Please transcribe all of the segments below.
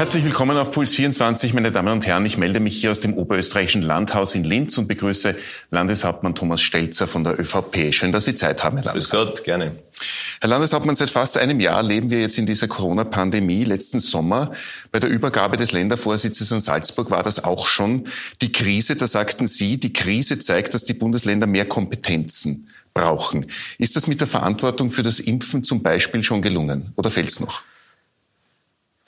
herzlich willkommen auf Puls 24, meine Damen und Herren. Ich melde mich hier aus dem oberösterreichischen Landhaus in Linz und begrüße Landeshauptmann Thomas Stelzer von der ÖVP. Schön, dass Sie Zeit haben, Herr Landeshauptmann. Grüß Gott, gerne. Herr Landeshauptmann, seit fast einem Jahr leben wir jetzt in dieser Corona-Pandemie. Letzten Sommer bei der Übergabe des Ländervorsitzes an Salzburg war das auch schon die Krise. Da sagten Sie, die Krise zeigt, dass die Bundesländer mehr Kompetenzen brauchen. Ist das mit der Verantwortung für das Impfen zum Beispiel schon gelungen oder fehlt es noch?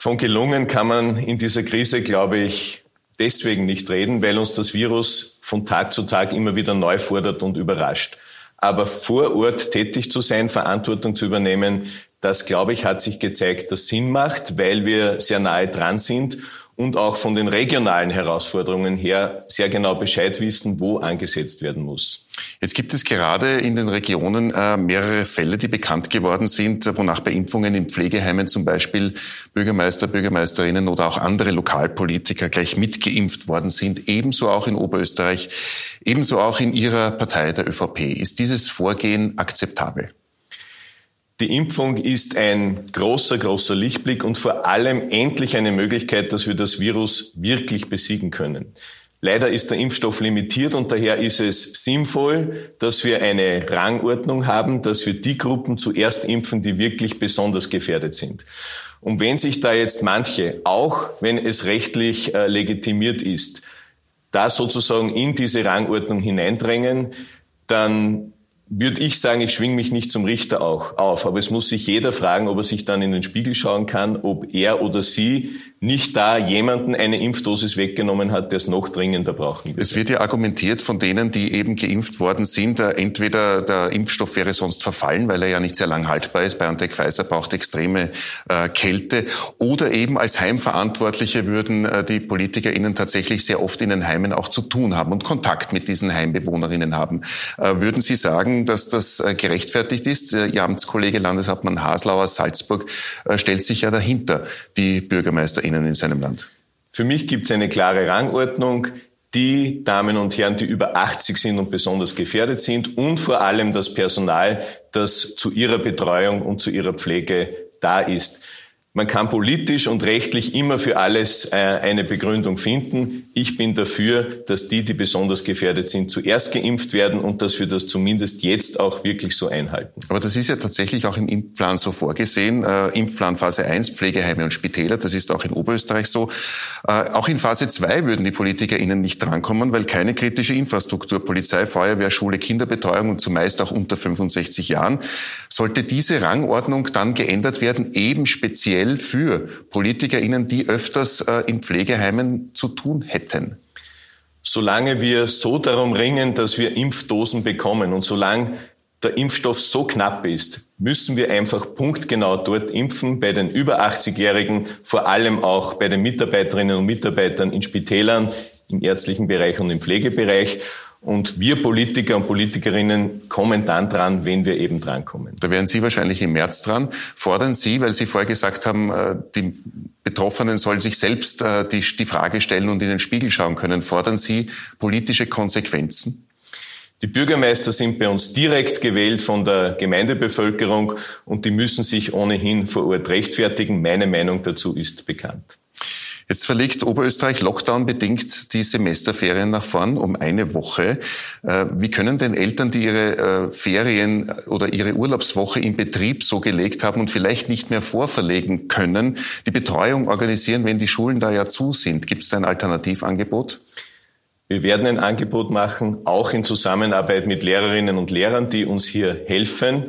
Von gelungen kann man in dieser Krise, glaube ich, deswegen nicht reden, weil uns das Virus von Tag zu Tag immer wieder neu fordert und überrascht. Aber vor Ort tätig zu sein, Verantwortung zu übernehmen, das, glaube ich, hat sich gezeigt, dass Sinn macht, weil wir sehr nahe dran sind und auch von den regionalen Herausforderungen her sehr genau Bescheid wissen, wo angesetzt werden muss. Jetzt gibt es gerade in den Regionen äh, mehrere Fälle, die bekannt geworden sind, wonach bei Impfungen in Pflegeheimen zum Beispiel Bürgermeister, Bürgermeisterinnen oder auch andere Lokalpolitiker gleich mitgeimpft worden sind, ebenso auch in Oberösterreich, ebenso auch in Ihrer Partei, der ÖVP. Ist dieses Vorgehen akzeptabel? Die Impfung ist ein großer, großer Lichtblick und vor allem endlich eine Möglichkeit, dass wir das Virus wirklich besiegen können. Leider ist der Impfstoff limitiert und daher ist es sinnvoll, dass wir eine Rangordnung haben, dass wir die Gruppen zuerst impfen, die wirklich besonders gefährdet sind. Und wenn sich da jetzt manche, auch wenn es rechtlich äh, legitimiert ist, da sozusagen in diese Rangordnung hineindrängen, dann würde ich sagen, ich schwinge mich nicht zum Richter auch auf. Aber es muss sich jeder fragen, ob er sich dann in den Spiegel schauen kann, ob er oder sie nicht da jemanden eine Impfdosis weggenommen hat, der es noch dringender brauchen würde. Es wird ja argumentiert von denen, die eben geimpft worden sind, äh, entweder der Impfstoff wäre sonst verfallen, weil er ja nicht sehr lang haltbar ist. BioNTech Pfizer braucht extreme äh, Kälte. Oder eben als Heimverantwortliche würden äh, die PolitikerInnen tatsächlich sehr oft in den Heimen auch zu tun haben und Kontakt mit diesen Heimbewohnerinnen haben. Äh, würden Sie sagen, dass das äh, gerechtfertigt ist? Äh, Ihr Amtskollege Landeshauptmann Haslauer Salzburg stellt sich ja dahinter, die BürgermeisterInnen Ihnen in seinem Land? Für mich gibt es eine klare Rangordnung. Die Damen und Herren, die über 80 sind und besonders gefährdet sind und vor allem das Personal, das zu ihrer Betreuung und zu ihrer Pflege da ist. Man kann politisch und rechtlich immer für alles äh, eine Begründung finden. Ich bin dafür, dass die, die besonders gefährdet sind, zuerst geimpft werden und dass wir das zumindest jetzt auch wirklich so einhalten. Aber das ist ja tatsächlich auch im Impfplan so vorgesehen. Äh, Impfplan Phase 1, Pflegeheime und Spitäler, das ist auch in Oberösterreich so. Äh, auch in Phase 2 würden die PolitikerInnen nicht drankommen, weil keine kritische Infrastruktur, Polizei, Feuerwehr, Schule, Kinderbetreuung und zumeist auch unter 65 Jahren. Sollte diese Rangordnung dann geändert werden, eben speziell für PolitikerInnen, die öfters äh, in Pflegeheimen zu tun hätten? Solange wir so darum ringen, dass wir Impfdosen bekommen und solange der Impfstoff so knapp ist, müssen wir einfach punktgenau dort impfen, bei den über 80-Jährigen, vor allem auch bei den Mitarbeiterinnen und Mitarbeitern in Spitälern, im ärztlichen Bereich und im Pflegebereich. Und wir Politiker und Politikerinnen kommen dann dran, wenn wir eben drankommen. Da wären Sie wahrscheinlich im März dran. Fordern Sie, weil Sie vorher gesagt haben, äh, die Betroffenen sollen sich selbst äh, die, die Frage stellen und in den Spiegel schauen können, fordern Sie politische Konsequenzen? Die Bürgermeister sind bei uns direkt gewählt von der Gemeindebevölkerung und die müssen sich ohnehin vor Ort rechtfertigen. Meine Meinung dazu ist bekannt. Jetzt verlegt Oberösterreich Lockdown-bedingt die Semesterferien nach vorn um eine Woche. Äh, wie können denn Eltern, die ihre äh, Ferien oder ihre Urlaubswoche im Betrieb so gelegt haben und vielleicht nicht mehr vorverlegen können, die Betreuung organisieren, wenn die Schulen da ja zu sind? Gibt es da ein Alternativangebot? Wir werden ein Angebot machen, auch in Zusammenarbeit mit Lehrerinnen und Lehrern, die uns hier helfen.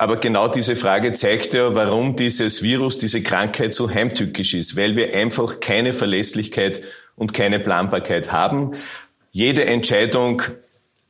Aber genau diese Frage zeigt ja, warum dieses Virus, diese Krankheit so heimtückisch ist, weil wir einfach keine Verlässlichkeit und keine Planbarkeit haben. Jede Entscheidung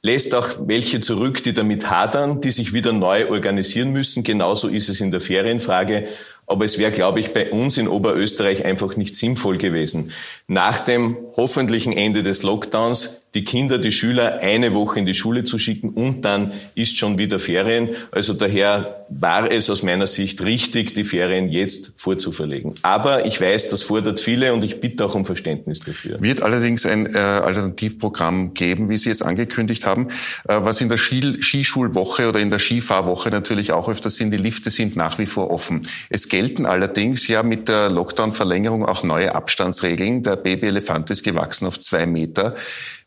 lässt auch welche zurück, die damit hadern, die sich wieder neu organisieren müssen. Genauso ist es in der Ferienfrage. Aber es wäre, glaube ich, bei uns in Oberösterreich einfach nicht sinnvoll gewesen, nach dem hoffentlichen Ende des Lockdowns die Kinder, die Schüler eine Woche in die Schule zu schicken und dann ist schon wieder Ferien. Also daher war es aus meiner Sicht richtig, die Ferien jetzt vorzuverlegen. Aber ich weiß, das fordert viele und ich bitte auch um Verständnis dafür. Wird allerdings ein äh, Alternativprogramm geben, wie Sie jetzt angekündigt haben, äh, was in der Ski Skischulwoche oder in der Skifahrwoche natürlich auch öfter sind. Die Lifte sind nach wie vor offen. Es gelten allerdings ja mit der Lockdown-Verlängerung auch neue Abstandsregeln. Der Babyelefant ist gewachsen auf zwei Meter.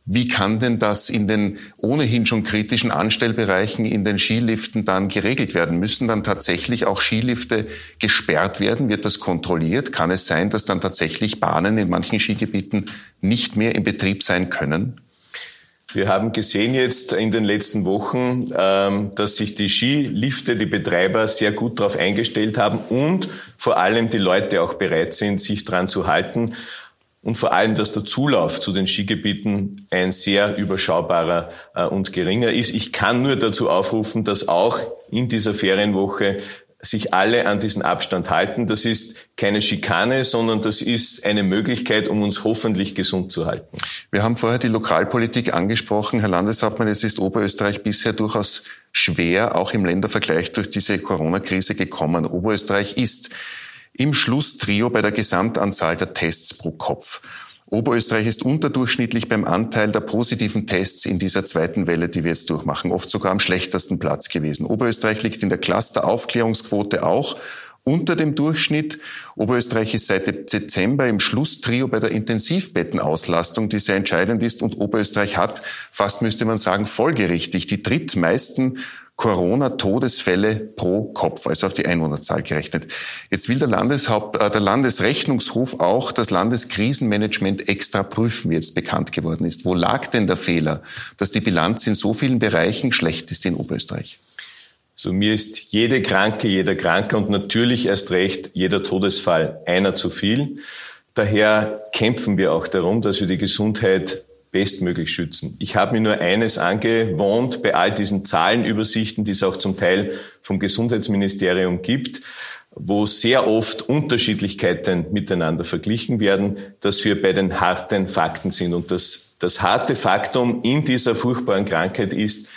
Wie kann denn das in den ohnehin schon kritischen Anstellbereichen in den Skiliften dann geregelt werden? Müssen dann tatsächlich auch Skilifte gesperrt werden? Wird das kontrolliert? Kann es sein, dass dann tatsächlich Bahnen in manchen Skigebieten nicht mehr in Betrieb sein können? Wir haben gesehen jetzt in den letzten Wochen, ähm, dass sich die Skilifte, die Betreiber sehr gut darauf eingestellt haben und vor allem die Leute auch bereit sind, sich dran zu halten und vor allem, dass der Zulauf zu den Skigebieten ein sehr überschaubarer äh, und geringer ist. Ich kann nur dazu aufrufen, dass auch in dieser Ferienwoche sich alle an diesen Abstand halten. Das ist keine Schikane, sondern das ist eine Möglichkeit, um uns hoffentlich gesund zu halten. Wir haben vorher die Lokalpolitik angesprochen. Herr Landeshauptmann, es ist Oberösterreich bisher durchaus schwer, auch im Ländervergleich durch diese Corona-Krise gekommen. Oberösterreich ist im Schlusstrio bei der Gesamtanzahl der Tests pro Kopf. Oberösterreich ist unterdurchschnittlich beim Anteil der positiven Tests in dieser zweiten Welle, die wir jetzt durchmachen, oft sogar am schlechtesten Platz gewesen. Oberösterreich liegt in der Cluster-Aufklärungsquote auch unter dem Durchschnitt. Oberösterreich ist seit Dezember im Schlusstrio bei der Intensivbettenauslastung, die sehr entscheidend ist. Und Oberösterreich hat, fast müsste man sagen, folgerichtig die drittmeisten Corona-Todesfälle pro Kopf, also auf die Einwohnerzahl gerechnet. Jetzt will der, Landeshaupt, äh, der Landesrechnungshof auch das Landeskrisenmanagement extra prüfen, wie jetzt bekannt geworden ist. Wo lag denn der Fehler, dass die Bilanz in so vielen Bereichen schlecht ist in Oberösterreich? So mir ist jede Kranke, jeder Kranke und natürlich erst recht jeder Todesfall einer zu viel. Daher kämpfen wir auch darum, dass wir die Gesundheit bestmöglich schützen. Ich habe mir nur eines angewohnt bei all diesen Zahlenübersichten, die es auch zum Teil vom Gesundheitsministerium gibt, wo sehr oft Unterschiedlichkeiten miteinander verglichen werden, dass wir bei den harten Fakten sind. Und das, das harte Faktum in dieser furchtbaren Krankheit ist,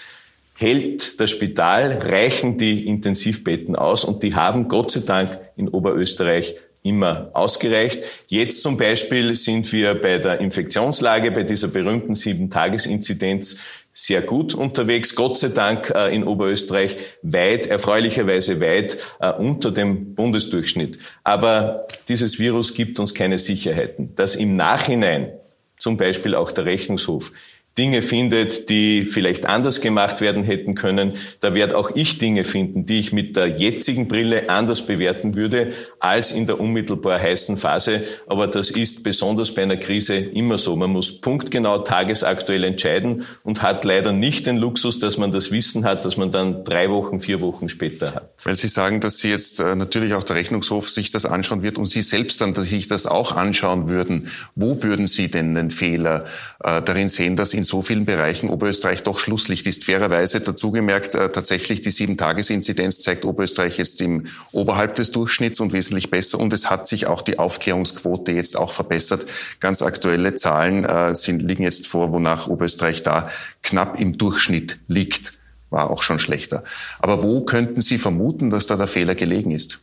hält das Spital, reichen die Intensivbetten aus und die haben Gott sei Dank in Oberösterreich immer ausgereicht. Jetzt zum Beispiel sind wir bei der Infektionslage, bei dieser berühmten Sieben-Tages-Inzidenz sehr gut unterwegs. Gott sei Dank äh, in Oberösterreich weit, erfreulicherweise weit äh, unter dem Bundesdurchschnitt. Aber dieses Virus gibt uns keine Sicherheiten. Dass im Nachhinein zum Beispiel auch der Rechnungshof Dinge findet, die vielleicht anders gemacht werden hätten können. Da werde auch ich Dinge finden, die ich mit der jetzigen Brille anders bewerten würde als in der unmittelbar heißen Phase. Aber das ist besonders bei einer Krise immer so. Man muss punktgenau tagesaktuell entscheiden und hat leider nicht den Luxus, dass man das Wissen hat, dass man dann drei Wochen, vier Wochen später hat. Weil Sie sagen, dass Sie jetzt äh, natürlich auch der Rechnungshof sich das anschauen wird und Sie selbst dann, dass sich das auch anschauen würden. Wo würden Sie denn den Fehler äh, darin sehen, dass in so vielen Bereichen Oberösterreich doch Schlusslicht ist. Fairerweise dazu gemerkt, äh, tatsächlich die Sieben-Tages-Inzidenz zeigt Oberösterreich jetzt im oberhalb des Durchschnitts und wesentlich besser. Und es hat sich auch die Aufklärungsquote jetzt auch verbessert. Ganz aktuelle Zahlen äh, sind, liegen jetzt vor, wonach Oberösterreich da knapp im Durchschnitt liegt. War auch schon schlechter. Aber wo könnten Sie vermuten, dass da der Fehler gelegen ist?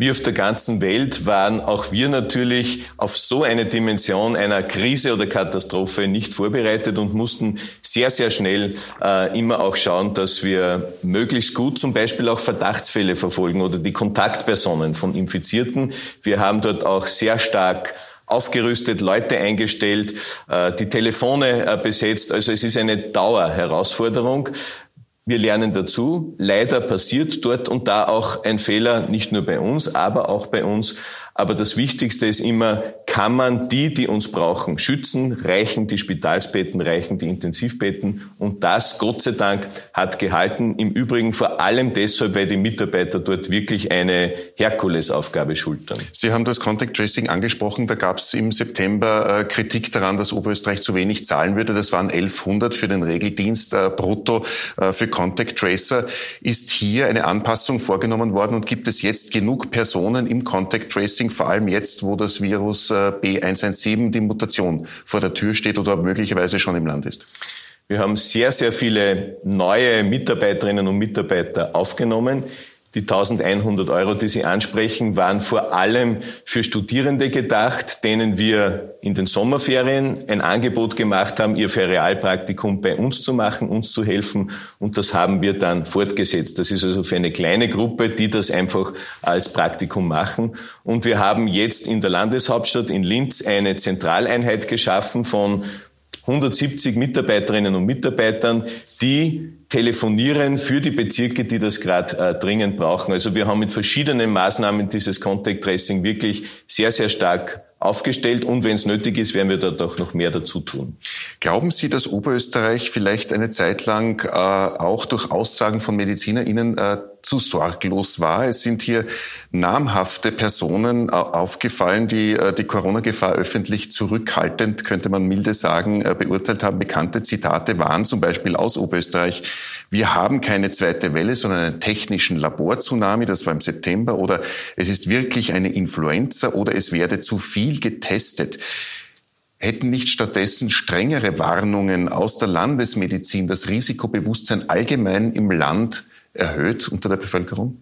Wie auf der ganzen Welt waren auch wir natürlich auf so eine Dimension einer Krise oder Katastrophe nicht vorbereitet und mussten sehr, sehr schnell äh, immer auch schauen, dass wir möglichst gut zum Beispiel auch Verdachtsfälle verfolgen oder die Kontaktpersonen von Infizierten. Wir haben dort auch sehr stark aufgerüstet, Leute eingestellt, äh, die Telefone äh, besetzt. Also es ist eine Dauerherausforderung. Wir lernen dazu. Leider passiert dort und da auch ein Fehler, nicht nur bei uns, aber auch bei uns. Aber das Wichtigste ist immer, kann man die, die uns brauchen, schützen, reichen die Spitalsbetten, reichen die Intensivbetten. Und das, Gott sei Dank, hat gehalten. Im Übrigen vor allem deshalb, weil die Mitarbeiter dort wirklich eine Herkulesaufgabe schultern. Sie haben das Contact Tracing angesprochen. Da gab es im September äh, Kritik daran, dass Oberösterreich zu wenig zahlen würde. Das waren 1100 für den Regeldienst äh, brutto äh, für Contact Tracer. Ist hier eine Anpassung vorgenommen worden und gibt es jetzt genug Personen im Contact Tracing, vor allem jetzt, wo das Virus B117, die Mutation, vor der Tür steht oder möglicherweise schon im Land ist? Wir haben sehr, sehr viele neue Mitarbeiterinnen und Mitarbeiter aufgenommen. Die 1100 Euro, die Sie ansprechen, waren vor allem für Studierende gedacht, denen wir in den Sommerferien ein Angebot gemacht haben, ihr Ferialpraktikum bei uns zu machen, uns zu helfen. Und das haben wir dann fortgesetzt. Das ist also für eine kleine Gruppe, die das einfach als Praktikum machen. Und wir haben jetzt in der Landeshauptstadt in Linz eine Zentraleinheit geschaffen von 170 Mitarbeiterinnen und Mitarbeitern, die telefonieren für die Bezirke, die das gerade äh, dringend brauchen. Also wir haben mit verschiedenen Maßnahmen dieses Contact Tracing wirklich sehr, sehr stark aufgestellt und wenn es nötig ist, werden wir da doch noch mehr dazu tun. Glauben Sie, dass Oberösterreich vielleicht eine Zeit lang äh, auch durch Aussagen von MedizinerInnen äh, zu sorglos war. Es sind hier namhafte Personen äh, aufgefallen, die äh, die Corona-Gefahr öffentlich zurückhaltend, könnte man milde sagen, äh, beurteilt haben. Bekannte Zitate waren zum Beispiel aus Oberösterreich, wir haben keine zweite Welle, sondern einen technischen Laborzunami, das war im September, oder es ist wirklich eine Influenza oder es werde zu viel getestet. Hätten nicht stattdessen strengere Warnungen aus der Landesmedizin das Risikobewusstsein allgemein im Land erhöht unter der Bevölkerung?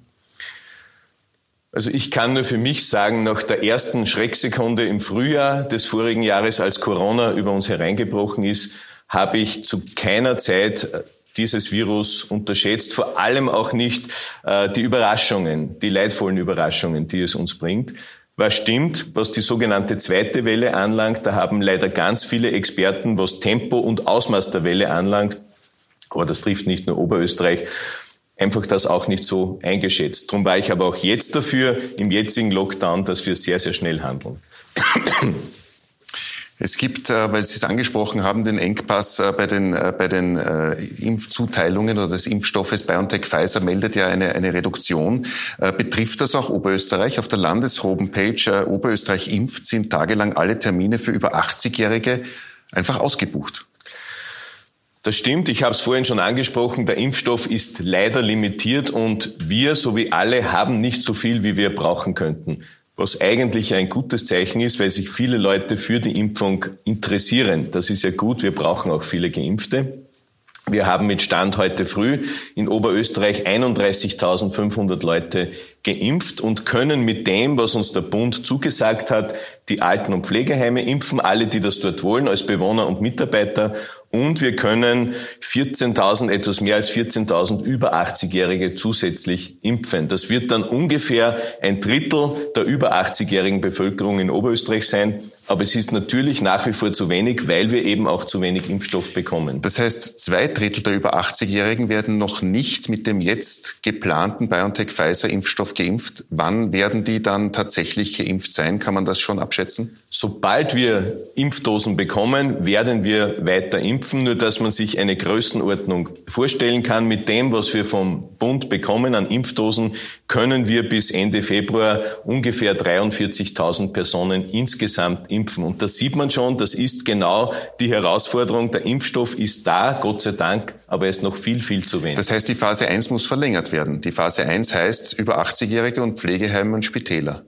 Also ich kann nur für mich sagen, nach der ersten Schrecksekunde im Frühjahr des vorigen Jahres, als Corona über uns hereingebrochen ist, habe ich zu keiner Zeit äh, dieses Virus unterschätzt, vor allem auch nicht äh, die Überraschungen, die leidvollen Überraschungen, die es uns bringt. Was stimmt, was die sogenannte zweite Welle anlangt, da haben leider ganz viele Experten, was Tempo und Ausmaß der Welle anlangt, aber das trifft nicht nur Oberösterreich, einfach das auch nicht so eingeschätzt. Darum war ich aber auch jetzt dafür, im jetzigen Lockdown, dass wir sehr, sehr schnell handeln. Es gibt, äh, weil Sie es angesprochen haben, den Engpass äh, bei den, äh, bei den Impfzuteilungen oder des Impfstoffes BioNTech Pfizer meldet ja eine, eine Reduktion. Betrifft das auch Oberösterreich? Auf der Landeshomepage Oberösterreich impft sind tagelang alle Termine für über 80-Jährige einfach ausgebucht. Das stimmt, ich habe es vorhin schon angesprochen, der Impfstoff ist leider limitiert und wir, so wie alle, haben nicht so viel, wie wir brauchen könnten. Was eigentlich ein gutes Zeichen ist, weil sich viele Leute für die Impfung interessieren. Das ist ja gut, wir brauchen auch viele Geimpfte. Wir haben mit Stand heute früh in Oberösterreich 31.500 Leute geimpft und können mit dem, was uns der Bund zugesagt hat, die Alten- und Pflegeheime impfen, alle, die das dort wollen, als Bewohner und Mitarbeiter. Und wir können 14.000, etwas mehr als 14.000 über 80-Jährige zusätzlich impfen. Das wird dann ungefähr ein Drittel der über 80-jährigen Bevölkerung in Oberösterreich sein. Aber es ist natürlich nach wie vor zu wenig, weil wir eben auch zu wenig Impfstoff bekommen. Das heißt, zwei Drittel der über 80-Jährigen werden noch nicht mit dem jetzt geplanten BioNTech-Pfizer-Impfstoff geimpft. Wann werden die dann tatsächlich geimpft sein? Kann man das schon abschätzen? Sobald wir Impfdosen bekommen, werden wir weiter impfen. Nur, dass man sich eine Größenordnung vorstellen kann. Mit dem, was wir vom Bund bekommen an Impfdosen, können wir bis Ende Februar ungefähr 43.000 Personen insgesamt impfen. Und das sieht man schon, das ist genau die Herausforderung. Der Impfstoff ist da, Gott sei Dank, aber er ist noch viel, viel zu wenig. Das heißt, die Phase 1 muss verlängert werden. Die Phase 1 heißt über 80-Jährige und Pflegeheime und Spitäler.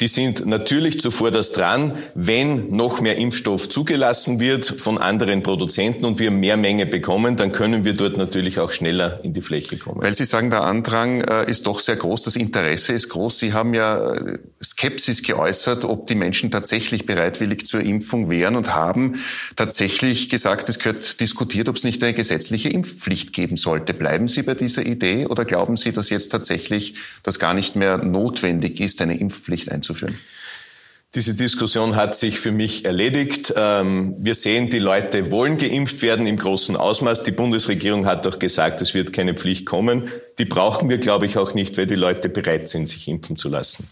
Die sind natürlich zuvor das dran, wenn noch mehr Impfstoff zugelassen wird von anderen Produzenten und wir mehr Menge bekommen, dann können wir dort natürlich auch schneller in die Fläche kommen. Weil Sie sagen, der Andrang äh, ist doch sehr groß, das Interesse ist groß. Sie haben ja äh, Skepsis geäußert, ob die Menschen tatsächlich bereitwillig zur Impfung wären und haben tatsächlich gesagt, es gehört diskutiert, ob es nicht eine gesetzliche Impfpflicht geben sollte. Bleiben Sie bei dieser Idee oder glauben Sie, dass jetzt tatsächlich das gar nicht mehr notwendig ist, eine Impfpflicht einzuführen? Einzuführen? Diese Diskussion hat sich für mich erledigt. Ähm, wir sehen, die Leute wollen geimpft werden im großen Ausmaß. Die Bundesregierung hat doch gesagt, es wird keine Pflicht kommen. Die brauchen wir, glaube ich, auch nicht, weil die Leute bereit sind, sich impfen zu lassen.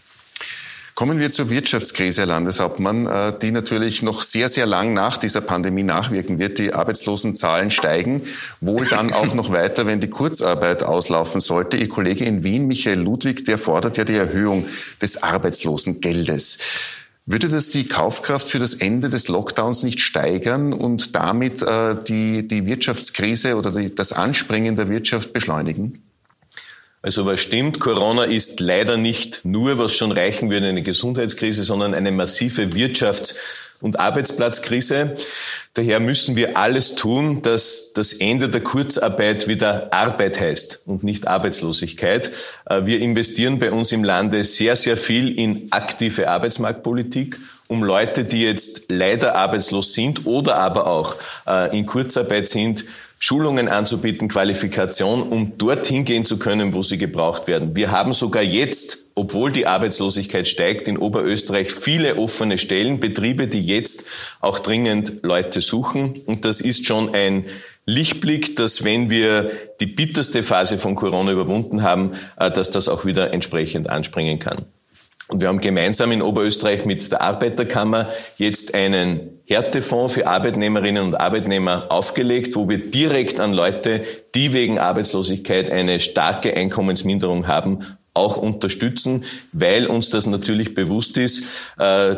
Kommen wir zur Wirtschaftskrise, Herr Landeshauptmann, äh, die natürlich noch sehr, sehr lang nach dieser Pandemie nachwirken wird. Die Arbeitslosenzahlen steigen, wohl dann auch noch weiter, wenn die Kurzarbeit auslaufen sollte. Ihr Kollege in Wien, Michael Ludwig, der fordert ja die Erhöhung des Arbeitslosengeldes. Würde das die Kaufkraft für das Ende des Lockdowns nicht steigern und damit äh, die, die Wirtschaftskrise oder die, das Anspringen der Wirtschaft beschleunigen? Also was stimmt, Corona ist leider nicht nur, was schon reichen würde, eine Gesundheitskrise, sondern eine massive Wirtschafts- und Arbeitsplatzkrise. Daher müssen wir alles tun, dass das Ende der Kurzarbeit wieder Arbeit heißt und nicht Arbeitslosigkeit. Äh, wir investieren bei uns im Lande sehr, sehr viel in aktive Arbeitsmarktpolitik um Leute, die jetzt leider arbeitslos sind oder aber auch äh, in Kurzarbeit sind, Schulungen anzubieten, Qualifikation, um dorthin gehen zu können, wo sie gebraucht werden. Wir haben sogar jetzt, obwohl die Arbeitslosigkeit steigt, in Oberösterreich viele offene Stellen, Betriebe, die jetzt auch dringend Leute suchen. Und das ist schon ein Lichtblick, dass wenn wir die bitterste Phase von Corona überwunden haben, äh, dass das auch wieder entsprechend anspringen kann. Und wir haben gemeinsam in Oberösterreich mit der Arbeiterkammer jetzt einen Härtefonds für Arbeitnehmerinnen und Arbeitnehmer aufgelegt, wo wir direkt an Leute, die wegen Arbeitslosigkeit eine starke Einkommensminderung haben, auch unterstützen, weil uns das natürlich bewusst ist, äh,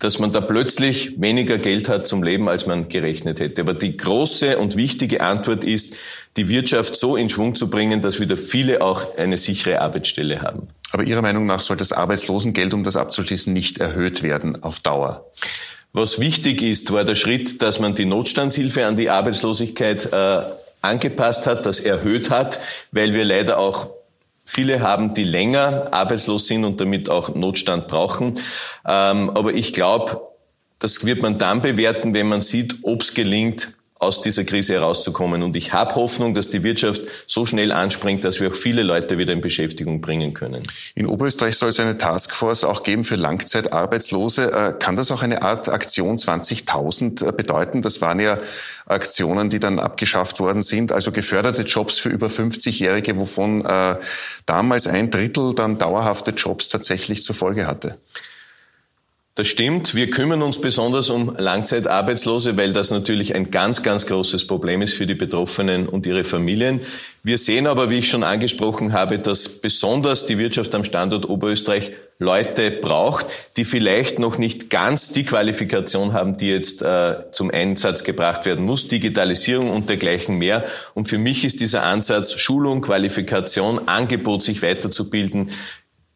dass man da plötzlich weniger Geld hat zum Leben, als man gerechnet hätte. Aber die große und wichtige Antwort ist, die Wirtschaft so in Schwung zu bringen, dass wieder viele auch eine sichere Arbeitsstelle haben. Aber Ihrer Meinung nach soll das Arbeitslosengeld, um das abzuschließen, nicht erhöht werden auf Dauer? Was wichtig ist, war der Schritt, dass man die Notstandshilfe an die Arbeitslosigkeit äh, angepasst hat, das erhöht hat, weil wir leider auch viele haben, die länger arbeitslos sind und damit auch Notstand brauchen. Ähm, aber ich glaube, das wird man dann bewerten, wenn man sieht, ob es gelingt, aus dieser Krise herauszukommen. Und ich habe Hoffnung, dass die Wirtschaft so schnell anspringt, dass wir auch viele Leute wieder in Beschäftigung bringen können. In Oberösterreich soll es eine Taskforce auch geben für Langzeitarbeitslose. Äh, kann das auch eine Art Aktion 20.000 äh, bedeuten? Das waren ja Aktionen, die dann abgeschafft worden sind, also geförderte Jobs für über 50-Jährige, wovon äh, damals ein Drittel dann dauerhafte Jobs tatsächlich zur Folge hatte. Das stimmt. Wir kümmern uns besonders um Langzeitarbeitslose, weil das natürlich ein ganz, ganz großes Problem ist für die Betroffenen und ihre Familien. Wir sehen aber, wie ich schon angesprochen habe, dass besonders die Wirtschaft am Standort Oberösterreich Leute braucht, die vielleicht noch nicht ganz die Qualifikation haben, die jetzt äh, zum Einsatz gebracht werden muss, Digitalisierung und dergleichen mehr. Und für mich ist dieser Ansatz Schulung, Qualifikation, Angebot, sich weiterzubilden,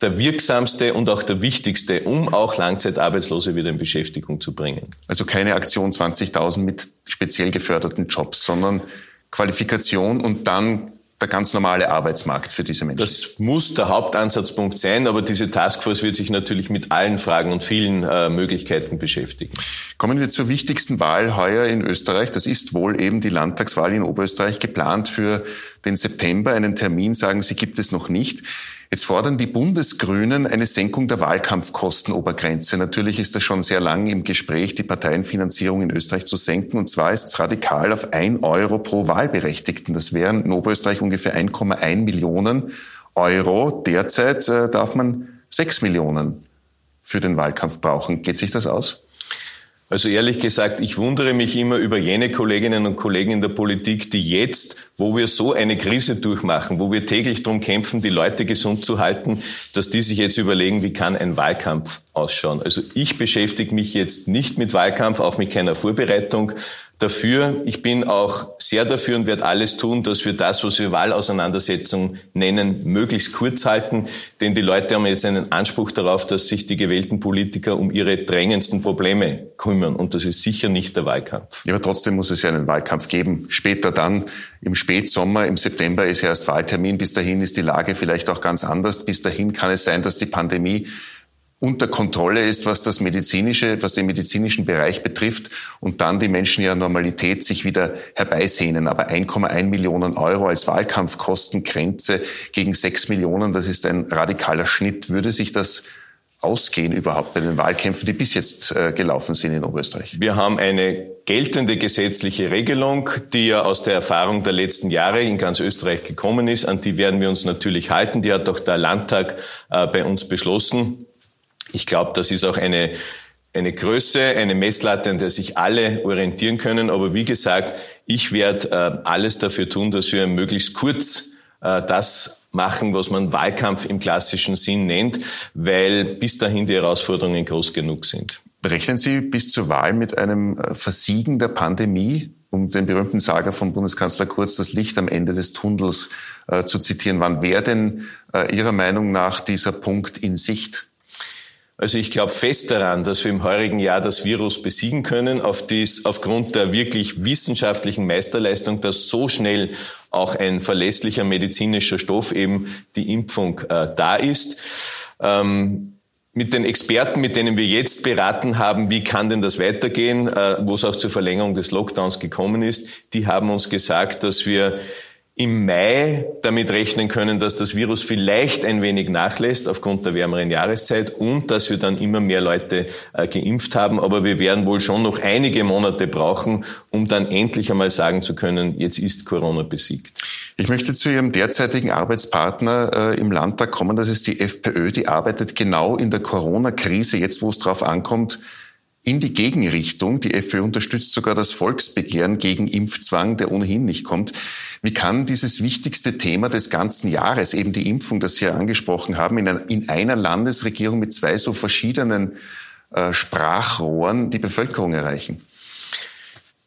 der wirksamste und auch der wichtigste, um auch Langzeitarbeitslose wieder in Beschäftigung zu bringen. Also keine Aktion 20.000 mit speziell geförderten Jobs, sondern Qualifikation und dann der ganz normale Arbeitsmarkt für diese Menschen. Das muss der Hauptansatzpunkt sein, aber diese Taskforce wird sich natürlich mit allen Fragen und vielen äh, Möglichkeiten beschäftigen. Kommen wir zur wichtigsten Wahl heuer in Österreich. Das ist wohl eben die Landtagswahl in Oberösterreich geplant für den September. Einen Termin, sagen Sie, gibt es noch nicht. Jetzt fordern die Bundesgrünen eine Senkung der Wahlkampfkostenobergrenze. Natürlich ist das schon sehr lang im Gespräch, die Parteienfinanzierung in Österreich zu senken. Und zwar ist es radikal auf ein Euro pro Wahlberechtigten. Das wären in Oberösterreich ungefähr 1,1 Millionen Euro. Derzeit äh, darf man 6 Millionen für den Wahlkampf brauchen. Geht sich das aus? Also ehrlich gesagt, ich wundere mich immer über jene Kolleginnen und Kollegen in der Politik, die jetzt, wo wir so eine Krise durchmachen, wo wir täglich darum kämpfen, die Leute gesund zu halten, dass die sich jetzt überlegen, wie kann ein Wahlkampf ausschauen. Also ich beschäftige mich jetzt nicht mit Wahlkampf, auch mit keiner Vorbereitung dafür. Ich bin auch sehr dafür und werde alles tun, dass wir das, was wir Wahlauseinandersetzung nennen, möglichst kurz halten. Denn die Leute haben jetzt einen Anspruch darauf, dass sich die gewählten Politiker um ihre drängendsten Probleme kümmern. Und das ist sicher nicht der Wahlkampf. Ja, aber trotzdem muss es ja einen Wahlkampf geben. Später dann, im Spätsommer, im September ist ja erst Wahltermin. Bis dahin ist die Lage vielleicht auch ganz anders. Bis dahin kann es sein, dass die Pandemie unter Kontrolle ist, was das medizinische, was den medizinischen Bereich betrifft und dann die Menschen ja Normalität sich wieder herbeisehnen. Aber 1,1 Millionen Euro als Wahlkampfkostengrenze gegen 6 Millionen, das ist ein radikaler Schnitt. Würde sich das ausgehen überhaupt bei den Wahlkämpfen, die bis jetzt äh, gelaufen sind in Oberösterreich? Wir haben eine geltende gesetzliche Regelung, die ja aus der Erfahrung der letzten Jahre in ganz Österreich gekommen ist. An die werden wir uns natürlich halten. Die hat doch der Landtag äh, bei uns beschlossen. Ich glaube, das ist auch eine, eine Größe, eine Messlatte, an der sich alle orientieren können. Aber wie gesagt, ich werde äh, alles dafür tun, dass wir möglichst kurz äh, das machen, was man Wahlkampf im klassischen Sinn nennt, weil bis dahin die Herausforderungen groß genug sind. Rechnen Sie bis zur Wahl mit einem äh, Versiegen der Pandemie um den berühmten Sager von Bundeskanzler Kurz, das Licht am Ende des Tunnels äh, zu zitieren. Wann wäre denn äh, Ihrer Meinung nach dieser Punkt in Sicht? Also ich glaube fest daran, dass wir im heurigen Jahr das Virus besiegen können, auf dies, aufgrund der wirklich wissenschaftlichen Meisterleistung, dass so schnell auch ein verlässlicher medizinischer Stoff eben die Impfung äh, da ist. Ähm, mit den Experten, mit denen wir jetzt beraten haben, wie kann denn das weitergehen, äh, wo es auch zur Verlängerung des Lockdowns gekommen ist, die haben uns gesagt, dass wir im Mai damit rechnen können, dass das Virus vielleicht ein wenig nachlässt aufgrund der wärmeren Jahreszeit und dass wir dann immer mehr Leute äh, geimpft haben. Aber wir werden wohl schon noch einige Monate brauchen, um dann endlich einmal sagen zu können, jetzt ist Corona besiegt. Ich möchte zu Ihrem derzeitigen Arbeitspartner äh, im Landtag kommen. Das ist die FPÖ. Die arbeitet genau in der Corona-Krise, jetzt wo es drauf ankommt, in die Gegenrichtung. Die FPÖ unterstützt sogar das Volksbegehren gegen Impfzwang, der ohnehin nicht kommt. Wie kann dieses wichtigste Thema des ganzen Jahres, eben die Impfung, das Sie ja angesprochen haben, in, einer, in einer Landesregierung mit zwei so verschiedenen äh, Sprachrohren die Bevölkerung erreichen?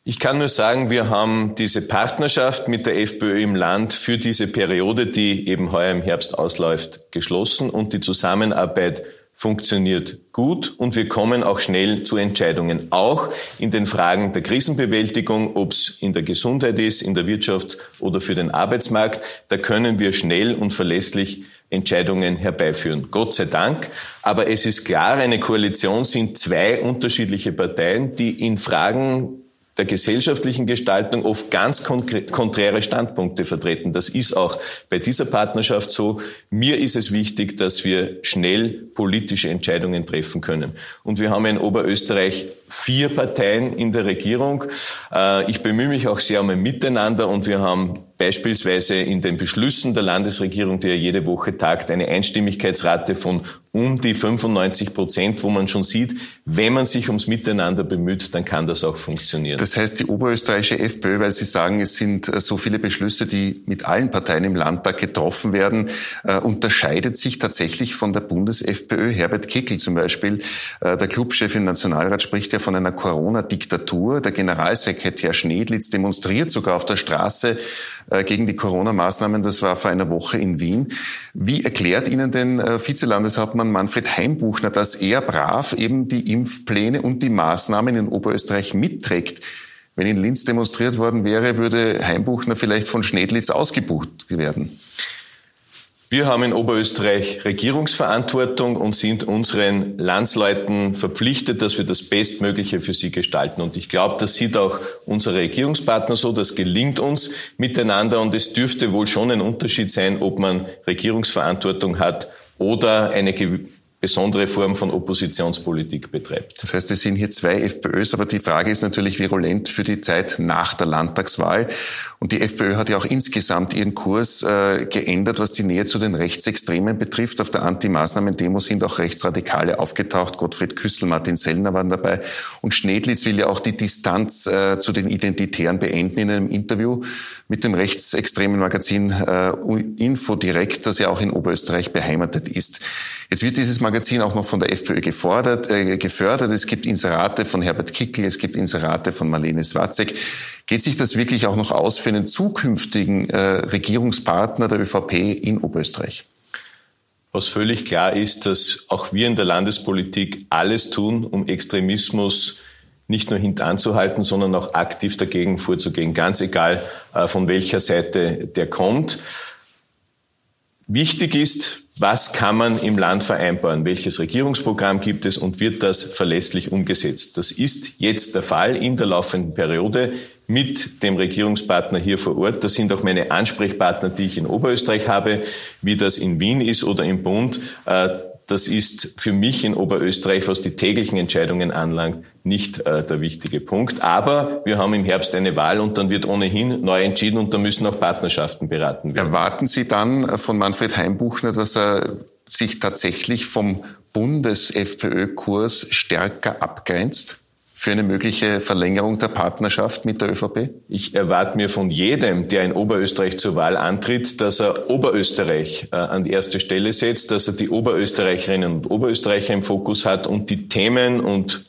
Ich kann nur sagen, wir haben diese Partnerschaft mit der FPÖ im Land für diese Periode, die eben heuer im Herbst ausläuft, geschlossen und die Zusammenarbeit funktioniert gut und wir kommen auch schnell zu Entscheidungen, auch in den Fragen der Krisenbewältigung, ob es in der Gesundheit ist, in der Wirtschaft oder für den Arbeitsmarkt. Da können wir schnell und verlässlich Entscheidungen herbeiführen. Gott sei Dank. Aber es ist klar, eine Koalition sind zwei unterschiedliche Parteien, die in Fragen der gesellschaftlichen Gestaltung oft ganz konträre Standpunkte vertreten. Das ist auch bei dieser Partnerschaft so. Mir ist es wichtig, dass wir schnell politische Entscheidungen treffen können. Und wir haben in Oberösterreich vier Parteien in der Regierung. Äh, ich bemühe mich auch sehr um ein Miteinander und wir haben beispielsweise in den Beschlüssen der Landesregierung, die ja jede Woche tagt, eine Einstimmigkeitsrate von um die 95 Prozent, wo man schon sieht, wenn man sich ums Miteinander bemüht, dann kann das auch funktionieren. Das heißt, die oberösterreichische FPÖ, weil Sie sagen, es sind äh, so viele Beschlüsse, die mit allen Parteien im Landtag getroffen werden, äh, unterscheidet sich tatsächlich von der Bundes-FPÖ. Herbert Kickel zum Beispiel, der Clubchef im Nationalrat, spricht ja von einer Corona-Diktatur. Der Generalsekretär Schnedlitz demonstriert sogar auf der Straße äh, gegen die Corona-Maßnahmen. Das war vor einer Woche in Wien. Wie erklärt Ihnen denn äh, Vizelandeshauptmann Manfred Heimbuchner, dass er brav eben die Impfpläne und die Maßnahmen in Oberösterreich mitträgt? Wenn in Linz demonstriert worden wäre, würde Heimbuchner vielleicht von Schnedlitz ausgebucht werden. Wir haben in Oberösterreich Regierungsverantwortung und sind unseren Landsleuten verpflichtet, dass wir das Bestmögliche für sie gestalten. Und ich glaube, das sieht auch unser Regierungspartner so. Das gelingt uns miteinander. Und es dürfte wohl schon ein Unterschied sein, ob man Regierungsverantwortung hat oder eine besondere Form von Oppositionspolitik betreibt. Das heißt, es sind hier zwei FPÖs, aber die Frage ist natürlich virulent für die Zeit nach der Landtagswahl. Und die FPÖ hat ja auch insgesamt ihren Kurs äh, geändert, was die Nähe zu den Rechtsextremen betrifft. Auf der Anti-Maßnahmen-Demo sind auch Rechtsradikale aufgetaucht. Gottfried Küssel, Martin Sellner waren dabei. Und Schnedlitz will ja auch die Distanz äh, zu den Identitären beenden in einem Interview mit dem rechtsextremen Magazin äh, Info direkt, das ja auch in Oberösterreich beheimatet ist. Jetzt wird dieses Magazin auch noch von der FPÖ gefordert, äh, gefördert. Es gibt Inserate von Herbert Kickl, es gibt Inserate von Marlene Swatzek. Geht sich das wirklich auch noch aus für einen zukünftigen äh, Regierungspartner der ÖVP in Oberösterreich? Was völlig klar ist, dass auch wir in der Landespolitik alles tun, um Extremismus nicht nur hintanzuhalten, sondern auch aktiv dagegen vorzugehen, ganz egal äh, von welcher Seite der kommt. Wichtig ist, was kann man im Land vereinbaren? Welches Regierungsprogramm gibt es und wird das verlässlich umgesetzt? Das ist jetzt der Fall in der laufenden Periode mit dem Regierungspartner hier vor Ort. Das sind auch meine Ansprechpartner, die ich in Oberösterreich habe, wie das in Wien ist oder im Bund. Äh, das ist für mich in Oberösterreich, was die täglichen Entscheidungen anlangt, nicht äh, der wichtige Punkt. Aber wir haben im Herbst eine Wahl und dann wird ohnehin neu entschieden und da müssen auch Partnerschaften beraten werden. Erwarten Sie dann von Manfred Heimbuchner, dass er sich tatsächlich vom Bundes-FPÖ-Kurs stärker abgrenzt? Für eine mögliche Verlängerung der Partnerschaft mit der ÖVP? Ich erwarte mir von jedem, der in Oberösterreich zur Wahl antritt, dass er Oberösterreich äh, an die erste Stelle setzt, dass er die Oberösterreicherinnen und Oberösterreicher im Fokus hat und die Themen und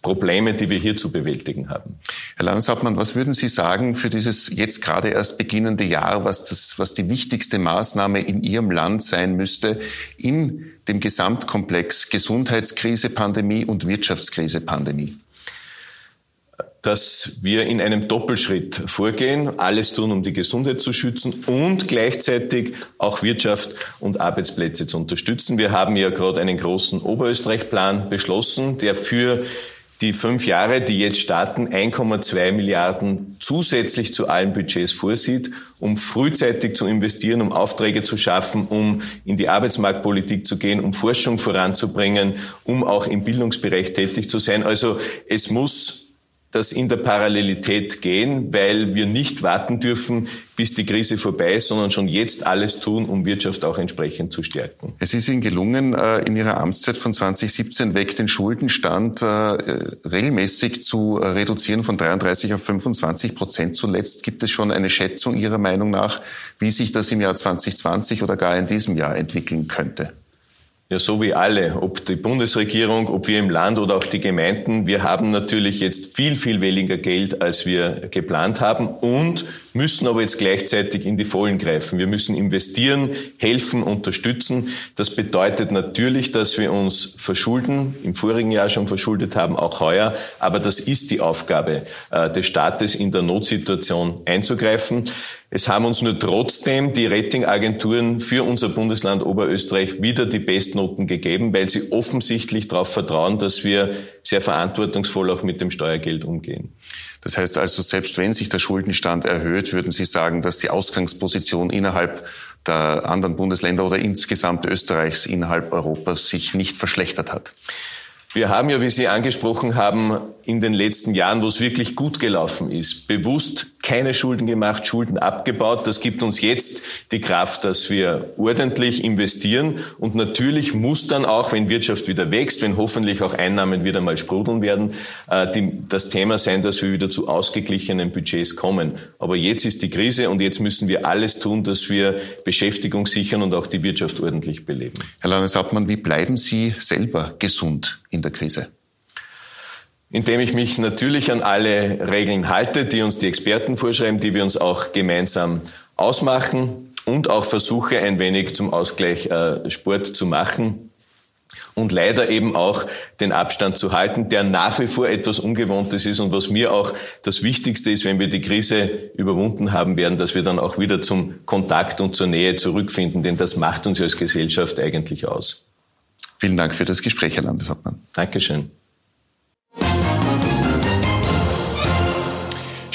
Probleme, die wir hier zu bewältigen haben. Herr Landeshauptmann, was würden Sie sagen für dieses jetzt gerade erst beginnende Jahr, was, das, was die wichtigste Maßnahme in Ihrem Land sein müsste in dem Gesamtkomplex Gesundheitskrise, Pandemie und Wirtschaftskrise, Pandemie? Dass wir in einem Doppelschritt vorgehen, alles tun, um die Gesundheit zu schützen und gleichzeitig auch Wirtschaft und Arbeitsplätze zu unterstützen. Wir haben ja gerade einen großen Oberösterreich-Plan beschlossen, der für die fünf Jahre, die jetzt starten, 1,2 Milliarden zusätzlich zu allen Budgets vorsieht, um frühzeitig zu investieren, um Aufträge zu schaffen, um in die Arbeitsmarktpolitik zu gehen, um Forschung voranzubringen, um auch im Bildungsbereich tätig zu sein. Also es muss das in der Parallelität gehen, weil wir nicht warten dürfen, bis die Krise vorbei ist, sondern schon jetzt alles tun, um Wirtschaft auch entsprechend zu stärken. Es ist Ihnen gelungen, äh, in Ihrer Amtszeit von 2017 weg den Schuldenstand äh, regelmäßig zu reduzieren von 33 auf 25 Prozent zuletzt. Gibt es schon eine Schätzung Ihrer Meinung nach, wie sich das im Jahr 2020 oder gar in diesem Jahr entwickeln könnte? Ja, so wie alle, ob die Bundesregierung, ob wir im Land oder auch die Gemeinden. Wir haben natürlich jetzt viel, viel weniger Geld, als wir geplant haben und müssen aber jetzt gleichzeitig in die Vollen greifen. Wir müssen investieren, helfen, unterstützen. Das bedeutet natürlich, dass wir uns verschulden, im vorigen Jahr schon verschuldet haben, auch heuer. Aber das ist die Aufgabe äh, des Staates, in der Notsituation einzugreifen. Es haben uns nur trotzdem die Ratingagenturen für unser Bundesland Oberösterreich wieder die Bestnoten gegeben, weil sie offensichtlich darauf vertrauen, dass wir sehr verantwortungsvoll auch mit dem Steuergeld umgehen. Das heißt also, selbst wenn sich der Schuldenstand erhöht, würden Sie sagen, dass die Ausgangsposition innerhalb der anderen Bundesländer oder insgesamt Österreichs innerhalb Europas sich nicht verschlechtert hat? Wir haben ja, wie Sie angesprochen haben, in den letzten Jahren, wo es wirklich gut gelaufen ist, bewusst keine Schulden gemacht, Schulden abgebaut. Das gibt uns jetzt die Kraft, dass wir ordentlich investieren. Und natürlich muss dann auch, wenn Wirtschaft wieder wächst, wenn hoffentlich auch Einnahmen wieder mal sprudeln werden, äh, das Thema sein, dass wir wieder zu ausgeglichenen Budgets kommen. Aber jetzt ist die Krise und jetzt müssen wir alles tun, dass wir Beschäftigung sichern und auch die Wirtschaft ordentlich beleben. Herr Landeshauptmann, wie bleiben Sie selber gesund in der Krise? Indem ich mich natürlich an alle Regeln halte, die uns die Experten vorschreiben, die wir uns auch gemeinsam ausmachen und auch versuche ein wenig zum Ausgleich äh, Sport zu machen und leider eben auch den Abstand zu halten, der nach wie vor etwas Ungewohntes ist und was mir auch das Wichtigste ist, wenn wir die Krise überwunden haben werden, dass wir dann auch wieder zum Kontakt und zur Nähe zurückfinden, denn das macht uns als Gesellschaft eigentlich aus. Vielen Dank für das Gespräch, Herr Landeshauptmann. Dankeschön.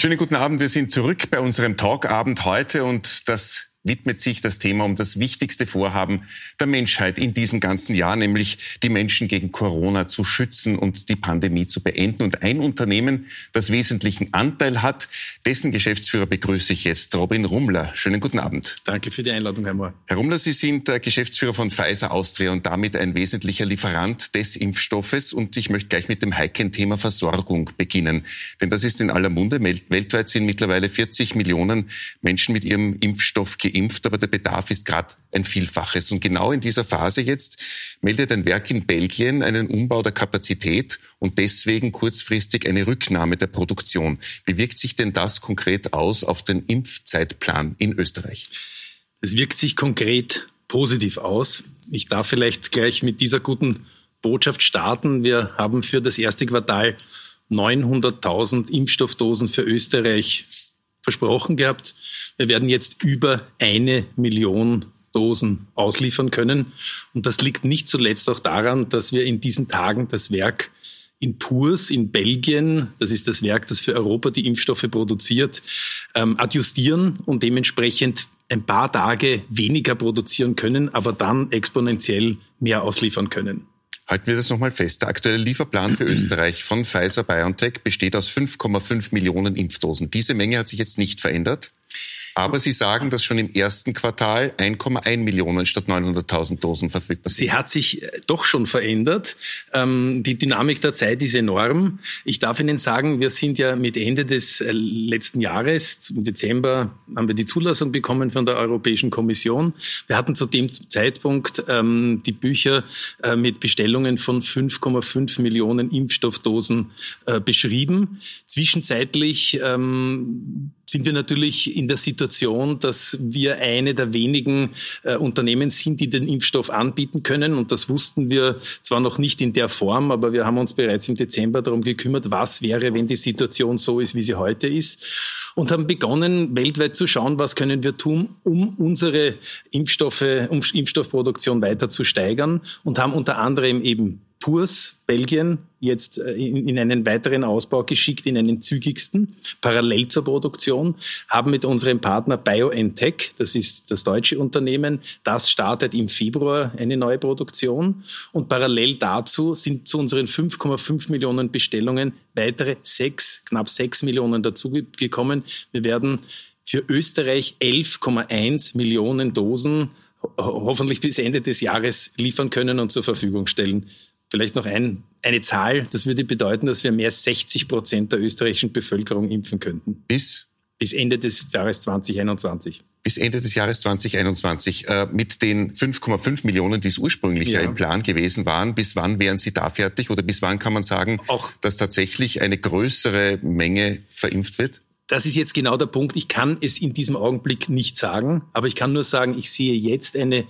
Schönen guten Abend. Wir sind zurück bei unserem Talkabend heute und das widmet sich das Thema um das wichtigste Vorhaben der Menschheit in diesem ganzen Jahr, nämlich die Menschen gegen Corona zu schützen und die Pandemie zu beenden. Und ein Unternehmen, das wesentlichen Anteil hat, dessen Geschäftsführer begrüße ich jetzt, Robin Rummler. Schönen guten Abend. Danke für die Einladung, Herr Mohr. Herr Rummler, Sie sind Geschäftsführer von Pfizer Austria und damit ein wesentlicher Lieferant des Impfstoffes. Und ich möchte gleich mit dem heiklen Thema Versorgung beginnen. Denn das ist in aller Munde. Weltweit sind mittlerweile 40 Millionen Menschen mit ihrem Impfstoff geimpft geimpft, aber der Bedarf ist gerade ein Vielfaches. Und genau in dieser Phase jetzt meldet ein Werk in Belgien einen Umbau der Kapazität und deswegen kurzfristig eine Rücknahme der Produktion. Wie wirkt sich denn das konkret aus auf den Impfzeitplan in Österreich? Es wirkt sich konkret positiv aus. Ich darf vielleicht gleich mit dieser guten Botschaft starten. Wir haben für das erste Quartal 900.000 Impfstoffdosen für Österreich versprochen gehabt. Wir werden jetzt über eine Million Dosen ausliefern können. Und das liegt nicht zuletzt auch daran, dass wir in diesen Tagen das Werk in Purs in Belgien, das ist das Werk, das für Europa die Impfstoffe produziert, ähm, adjustieren und dementsprechend ein paar Tage weniger produzieren können, aber dann exponentiell mehr ausliefern können. Halten wir das nochmal fest. Der aktuelle Lieferplan für Österreich von Pfizer BioNTech besteht aus 5,5 Millionen Impfdosen. Diese Menge hat sich jetzt nicht verändert? Aber Sie sagen, dass schon im ersten Quartal 1,1 Millionen statt 900.000 Dosen verfügbar sind. Sie hat sich äh, doch schon verändert. Ähm, die Dynamik der Zeit ist enorm. Ich darf Ihnen sagen, wir sind ja mit Ende des äh, letzten Jahres, im Dezember, haben wir die Zulassung bekommen von der Europäischen Kommission. Wir hatten zu dem Zeitpunkt ähm, die Bücher äh, mit Bestellungen von 5,5 Millionen Impfstoffdosen beschrieben. Zwischenzeitlich ähm, sind wir natürlich in der Situation, dass wir eine der wenigen äh, Unternehmen sind, die den Impfstoff anbieten können. Und das wussten wir zwar noch nicht in der Form, aber wir haben uns bereits im Dezember darum gekümmert, was wäre, wenn die Situation so ist, wie sie heute ist. Und haben begonnen, weltweit zu schauen, was können wir tun, um unsere Impfstoffe, um Impfstoffproduktion weiter zu steigern und haben unter anderem eben Purs, Belgien, jetzt äh, in, einen weiteren Ausbau geschickt, in einen zügigsten, parallel zur Produktion, haben mit unserem Partner BioNTech, das ist das deutsche Unternehmen, das startet im Februar eine neue Produktion und parallel dazu sind zu unseren 5,5 Millionen Bestellungen weitere sechs, knapp sechs Millionen dazugekommen. Wir werden für Österreich 11,1 Millionen Dosen hoffentlich bis Ende des Jahres liefern können und zur Verfügung stellen. Vielleicht noch ein, eine Zahl. Das würde bedeuten, dass wir mehr als 60 Prozent der österreichischen Bevölkerung impfen könnten. Bis? Bis Ende des Jahres 2021 bis Ende des Jahres 2021 äh, mit den 5,5 Millionen, die es ursprünglich ja. im Plan gewesen waren. Bis wann wären Sie da fertig oder bis wann kann man sagen, Auch dass tatsächlich eine größere Menge verimpft wird? Das ist jetzt genau der Punkt. Ich kann es in diesem Augenblick nicht sagen, aber ich kann nur sagen, ich sehe jetzt eine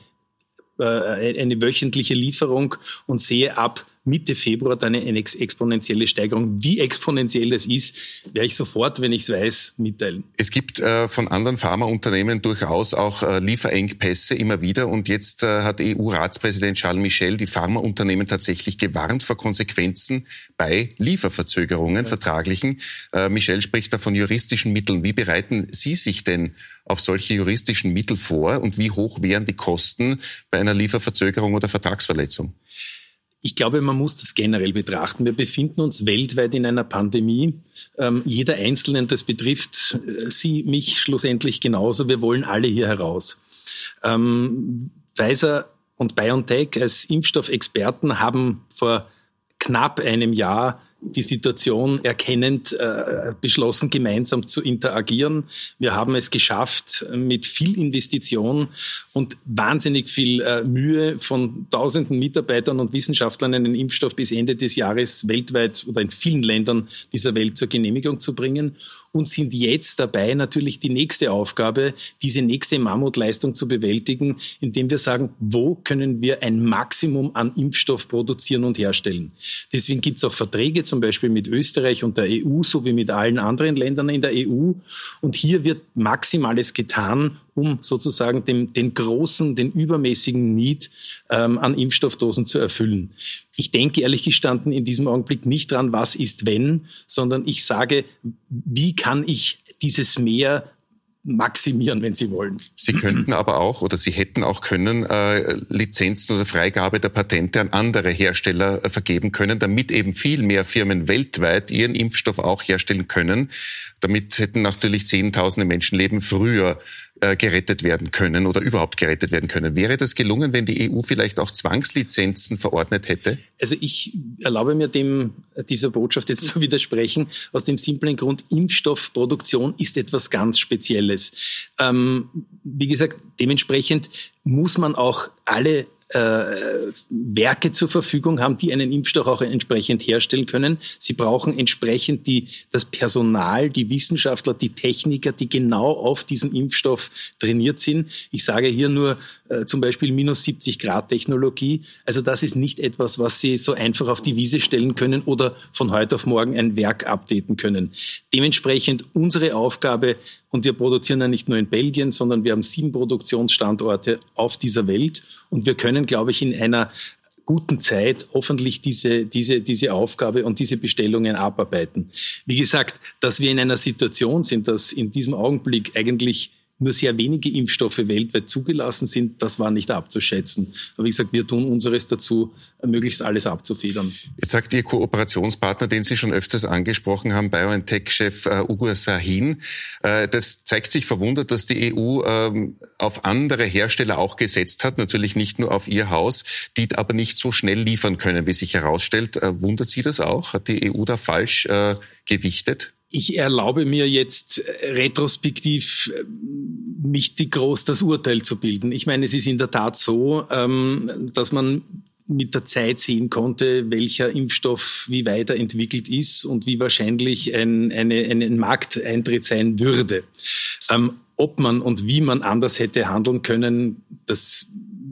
äh, eine wöchentliche Lieferung und sehe ab Mitte Februar dann eine exponentielle Steigerung. Wie exponentiell das ist, werde ich sofort, wenn ich es weiß, mitteilen. Es gibt äh, von anderen Pharmaunternehmen durchaus auch äh, Lieferengpässe immer wieder. Und jetzt äh, hat EU-Ratspräsident Charles Michel die Pharmaunternehmen tatsächlich gewarnt vor Konsequenzen bei Lieferverzögerungen, ja. vertraglichen. Äh, Michel spricht da von juristischen Mitteln. Wie bereiten Sie sich denn auf solche juristischen Mittel vor und wie hoch wären die Kosten bei einer Lieferverzögerung oder Vertragsverletzung? Ich glaube, man muss das generell betrachten. Wir befinden uns weltweit in einer Pandemie. Ähm, jeder Einzelne, das betrifft äh, Sie, mich schlussendlich genauso. Wir wollen alle hier heraus. Ähm, Pfizer und BioNTech als Impfstoffexperten haben vor knapp einem Jahr die Situation erkennend äh, beschlossen, gemeinsam zu interagieren. Wir haben es geschafft, mit viel Investition und wahnsinnig viel äh, Mühe von tausenden Mitarbeitern und Wissenschaftlern einen Impfstoff bis Ende des Jahres weltweit oder in vielen Ländern dieser Welt zur Genehmigung zu bringen und sind jetzt dabei, natürlich die nächste Aufgabe, diese nächste Mammutleistung zu bewältigen, indem wir sagen, wo können wir ein Maximum an Impfstoff produzieren und herstellen. Deswegen gibt es auch Verträge zum Beispiel mit Österreich und der EU sowie mit allen anderen Ländern in der EU. Und hier wird Maximales getan, um sozusagen den, den großen, den übermäßigen Need ähm, an Impfstoffdosen zu erfüllen. Ich denke ehrlich gestanden in diesem Augenblick nicht dran, was ist wenn, sondern ich sage, wie kann ich dieses Mehr maximieren, wenn Sie wollen. Sie könnten aber auch oder Sie hätten auch können äh, Lizenzen oder Freigabe der Patente an andere Hersteller äh, vergeben können, damit eben viel mehr Firmen weltweit ihren Impfstoff auch herstellen können. Damit hätten natürlich Zehntausende Menschenleben früher äh, gerettet werden können oder überhaupt gerettet werden können. Wäre das gelungen, wenn die EU vielleicht auch Zwangslizenzen verordnet hätte? Also ich erlaube mir dem dieser Botschaft jetzt zu widersprechen, aus dem simplen Grund, Impfstoffproduktion ist etwas ganz Spezielles. Ähm, wie gesagt, dementsprechend muss man auch alle äh, Werke zur Verfügung haben, die einen Impfstoff auch entsprechend herstellen können. Sie brauchen entsprechend die, das Personal, die Wissenschaftler, die Techniker, die genau auf diesen Impfstoff trainiert sind. Ich sage hier nur äh, zum Beispiel minus 70 Grad Technologie. Also das ist nicht etwas, was Sie so einfach auf die Wiese stellen können oder von heute auf morgen ein Werk updaten können. Dementsprechend unsere Aufgabe, und wir produzieren ja nicht nur in Belgien, sondern wir haben sieben Produktionsstandorte auf dieser Welt und wir können, glaube ich, in einer guten Zeit hoffentlich diese, diese, diese Aufgabe und diese Bestellungen abarbeiten. Wie gesagt, dass wir in einer Situation sind, dass in diesem Augenblick eigentlich nur sehr wenige Impfstoffe weltweit zugelassen sind, das war nicht abzuschätzen. Aber wie gesagt, wir tun unseres dazu, möglichst alles abzufedern. Jetzt sagt Ihr Kooperationspartner, den Sie schon öfters angesprochen haben, BioNTech-Chef äh, Ugur Sahin, äh, das zeigt sich verwundert, dass die EU ähm, auf andere Hersteller auch gesetzt hat, natürlich nicht nur auf Ihr Haus, die aber nicht so schnell liefern können, wie sich herausstellt. Äh, wundert Sie das auch? Hat die EU da falsch äh, gewichtet? Ich erlaube mir jetzt retrospektiv nicht die groß das Urteil zu bilden. Ich meine, es ist in der Tat so, ähm, dass man mit der Zeit sehen konnte, welcher Impfstoff wie weiterentwickelt ist und wie wahrscheinlich ein, eine, ein Markteintritt sein würde. Ähm, ob man und wie man anders hätte handeln können, das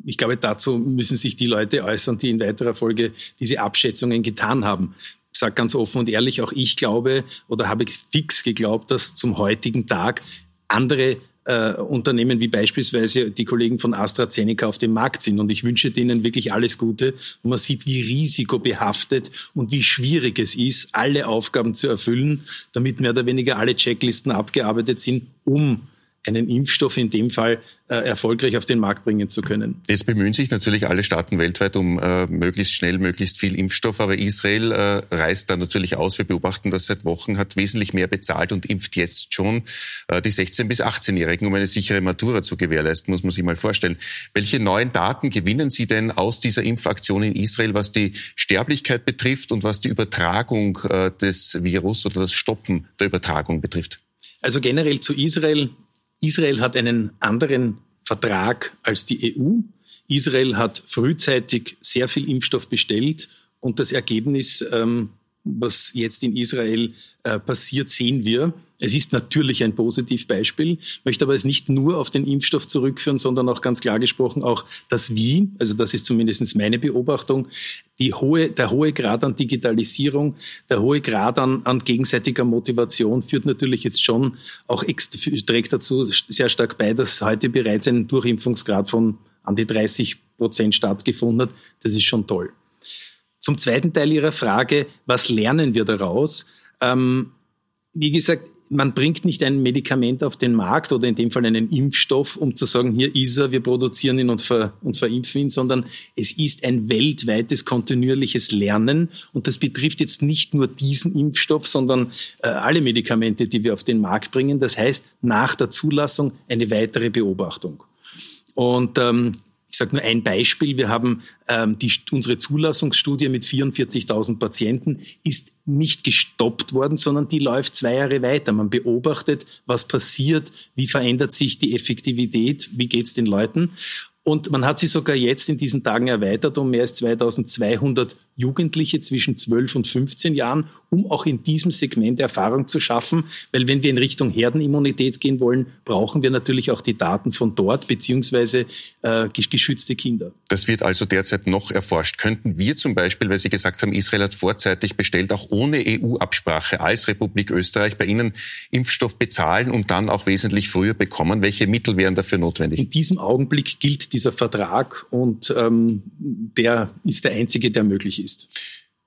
ich glaube, dazu müssen sich die Leute äußern, die in weiterer Folge diese Abschätzungen getan haben sage ganz offen und ehrlich, auch ich glaube oder habe fix geglaubt, dass zum heutigen Tag andere äh, Unternehmen wie beispielsweise die Kollegen von AstraZeneca auf dem Markt sind. Und ich wünsche denen wirklich alles Gute. Und man sieht, wie risikobehaftet und wie schwierig es ist, alle Aufgaben zu erfüllen, damit mehr oder weniger alle Checklisten abgearbeitet sind, um einen Impfstoff in dem Fall äh, erfolgreich auf den Markt bringen zu können. Jetzt bemühen sich natürlich alle Staaten weltweit um äh, möglichst schnell, möglichst viel Impfstoff, aber Israel äh, reißt da natürlich aus. Wir beobachten das seit Wochen, hat wesentlich mehr bezahlt und impft jetzt schon äh, die 16- bis 18-Jährigen, um eine sichere Matura zu gewährleisten, muss man sich mal vorstellen. Welche neuen Daten gewinnen Sie denn aus dieser Impfaktion in Israel, was die Sterblichkeit betrifft und was die Übertragung äh, des Virus oder das Stoppen der Übertragung betrifft? Also generell zu Israel Israel hat einen anderen Vertrag als die EU. Israel hat frühzeitig sehr viel Impfstoff bestellt und das Ergebnis, ähm, was jetzt in Israel äh, passiert, sehen wir. Es ist natürlich ein Positivbeispiel, möchte aber es nicht nur auf den Impfstoff zurückführen, sondern auch ganz klar gesprochen auch das Wie, also das ist zumindest meine Beobachtung, die hohe, der hohe Grad an Digitalisierung, der hohe Grad an, an gegenseitiger Motivation führt natürlich jetzt schon auch trägt dazu sehr stark bei, dass heute bereits ein Durchimpfungsgrad von an die 30 Prozent stattgefunden hat. Das ist schon toll. Zum zweiten Teil Ihrer Frage, was lernen wir daraus? Ähm, wie gesagt, man bringt nicht ein Medikament auf den Markt oder in dem Fall einen Impfstoff, um zu sagen, hier ist er, wir produzieren ihn und, ver, und verimpfen ihn, sondern es ist ein weltweites kontinuierliches Lernen und das betrifft jetzt nicht nur diesen Impfstoff, sondern äh, alle Medikamente, die wir auf den Markt bringen. Das heißt, nach der Zulassung eine weitere Beobachtung. Und ähm, ich sage nur ein Beispiel. Wir haben ähm, die, unsere Zulassungsstudie mit 44.000 Patienten ist nicht gestoppt worden, sondern die läuft zwei Jahre weiter. Man beobachtet, was passiert, wie verändert sich die Effektivität, wie geht's den Leuten. Und man hat sie sogar jetzt in diesen Tagen erweitert um mehr als 2200 Jugendliche zwischen 12 und 15 Jahren, um auch in diesem Segment Erfahrung zu schaffen. Weil wenn wir in Richtung Herdenimmunität gehen wollen, brauchen wir natürlich auch die Daten von dort, beziehungsweise äh, geschützte Kinder. Das wird also derzeit noch erforscht. Könnten wir zum Beispiel, weil Sie gesagt haben, Israel hat vorzeitig bestellt, auch ohne EU-Absprache als Republik Österreich bei Ihnen Impfstoff bezahlen und dann auch wesentlich früher bekommen? Welche Mittel wären dafür notwendig? In diesem Augenblick gilt dieser Vertrag und ähm, der ist der einzige, der möglich ist.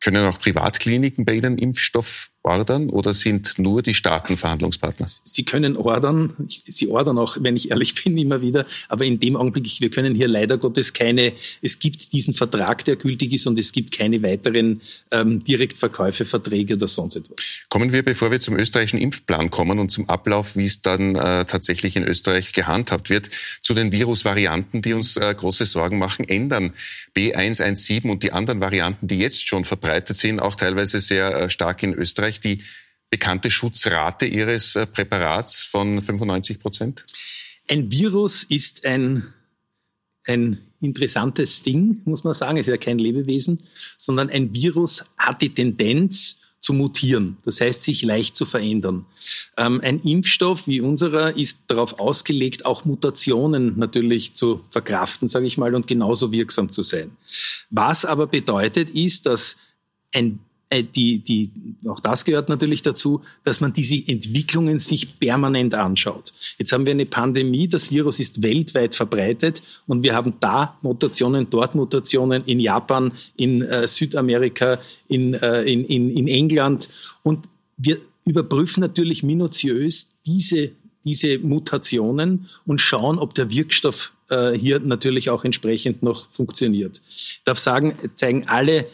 Können auch Privatkliniken bei Ihnen Impfstoff ordern oder sind nur die Staaten Verhandlungspartner? Sie können ordern. Sie ordern auch, wenn ich ehrlich bin, immer wieder. Aber in dem Augenblick, wir können hier leider Gottes keine, es gibt diesen Vertrag, der gültig ist und es gibt keine weiteren ähm, Direktverkäufe, Verträge oder sonst etwas. Kommen wir, bevor wir zum österreichischen Impfplan kommen und zum Ablauf, wie es dann äh, tatsächlich in Österreich gehandhabt wird, zu den Virusvarianten, die uns äh, große Sorgen machen, ändern B117 und die anderen Varianten, die jetzt schon verbreitet sind, auch teilweise sehr äh, stark in Österreich Österreich die bekannte Schutzrate Ihres äh, Präparats von 95 Prozent? Ein Virus ist ein, ein interessantes Ding, muss man sagen. Es ist ja kein Lebewesen, sondern ein Virus hat die Tendenz zu mutieren, das heißt sich leicht zu verändern. Ähm, ein Impfstoff wie unserer ist darauf ausgelegt, auch Mutationen natürlich zu verkraften, sage ich mal, und genauso wirksam zu sein. Was aber bedeutet, ist, dass ein die, die, auch das gehört natürlich dazu, dass man diese Entwicklungen sich permanent anschaut. Jetzt haben wir eine Pandemie, das Virus ist weltweit verbreitet und wir haben da Mutationen, dort Mutationen in Japan, in äh, Südamerika, in, äh, in, in, in England und wir überprüfen natürlich minutiös diese diese Mutationen und schauen, ob der Wirkstoff äh, hier natürlich auch entsprechend noch funktioniert. Ich darf sagen, es zeigen alle äh,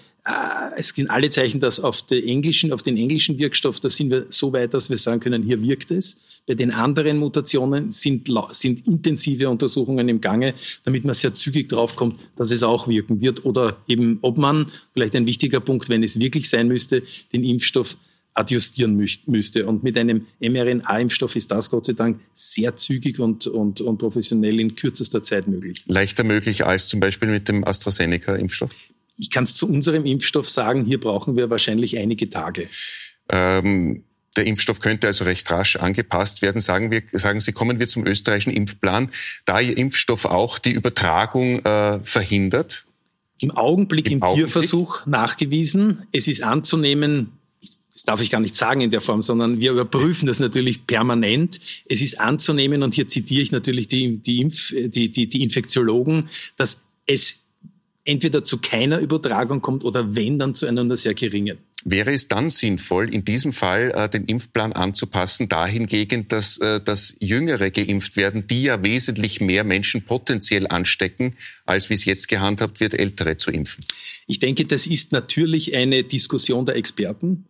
es sind alle Zeichen, dass auf, den englischen, auf den englischen Wirkstoff, da sind wir so weit, dass wir sagen können, hier wirkt es. Bei den anderen Mutationen sind, sind intensive Untersuchungen im Gange, damit man sehr zügig draufkommt, dass es auch wirken wird. Oder eben, ob man, vielleicht ein wichtiger Punkt, wenn es wirklich sein müsste, den Impfstoff adjustieren müsste. Und mit einem mRNA-Impfstoff ist das Gott sei Dank sehr zügig und, und, und professionell in kürzester Zeit möglich. Leichter möglich als zum Beispiel mit dem AstraZeneca-Impfstoff? Ich kann es zu unserem Impfstoff sagen, hier brauchen wir wahrscheinlich einige Tage. Ähm, der Impfstoff könnte also recht rasch angepasst werden. Sagen, wir, sagen Sie, kommen wir zum österreichischen Impfplan, da Ihr Impfstoff auch die Übertragung äh, verhindert? Im Augenblick im, im Augenblick? Tierversuch nachgewiesen. Es ist anzunehmen, das darf ich gar nicht sagen in der Form, sondern wir überprüfen das natürlich permanent. Es ist anzunehmen, und hier zitiere ich natürlich die, die, Impf, die, die, die Infektiologen, dass es entweder zu keiner Übertragung kommt oder wenn, dann zu einer nur sehr geringen. Wäre es dann sinnvoll, in diesem Fall äh, den Impfplan anzupassen, dahingegen, dass, äh, dass Jüngere geimpft werden, die ja wesentlich mehr Menschen potenziell anstecken, als wie es jetzt gehandhabt wird, Ältere zu impfen? Ich denke, das ist natürlich eine Diskussion der Experten.